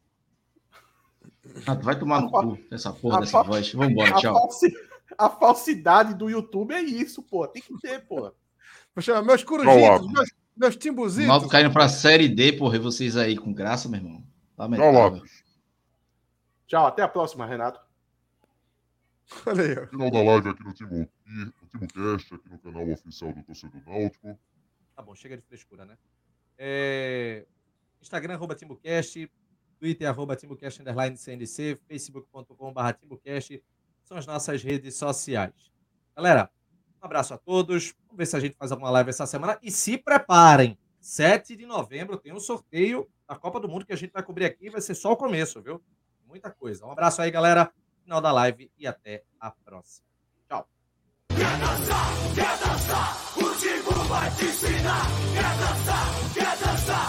Ah, vai tomar no cu essa porra dessa voz. Vamos embora, tchau. A, falsi... a, falsidade do YouTube é isso, pô. Tem que ter, pô. Poxa, meus corujitos, meus, meus timbuzitos. Malto caindo pra Série D, porra, e vocês aí com graça, meu irmão. Tchau, Tchau, até a próxima, Renato. Olha aí. Final da live aqui no Timo, no TimoCast, aqui no canal oficial do Torcedor Náutico. Tá bom, chega de frescura, né? É... Instagram, arroba TimbuCast, Twitter, arroba TimbuCast, underline CNC, facebook.com.br TimbuCast, são as nossas redes sociais. Galera, um abraço a todos, vamos ver se a gente faz alguma live essa semana, e se preparem, 7 de novembro tem um sorteio da Copa do Mundo que a gente vai cobrir aqui, vai ser só o começo, viu? Muita coisa. Um abraço aí, galera, final da live e até a próxima. Tchau. Quer dançar, quer dançar, vai te ensinar é dançar.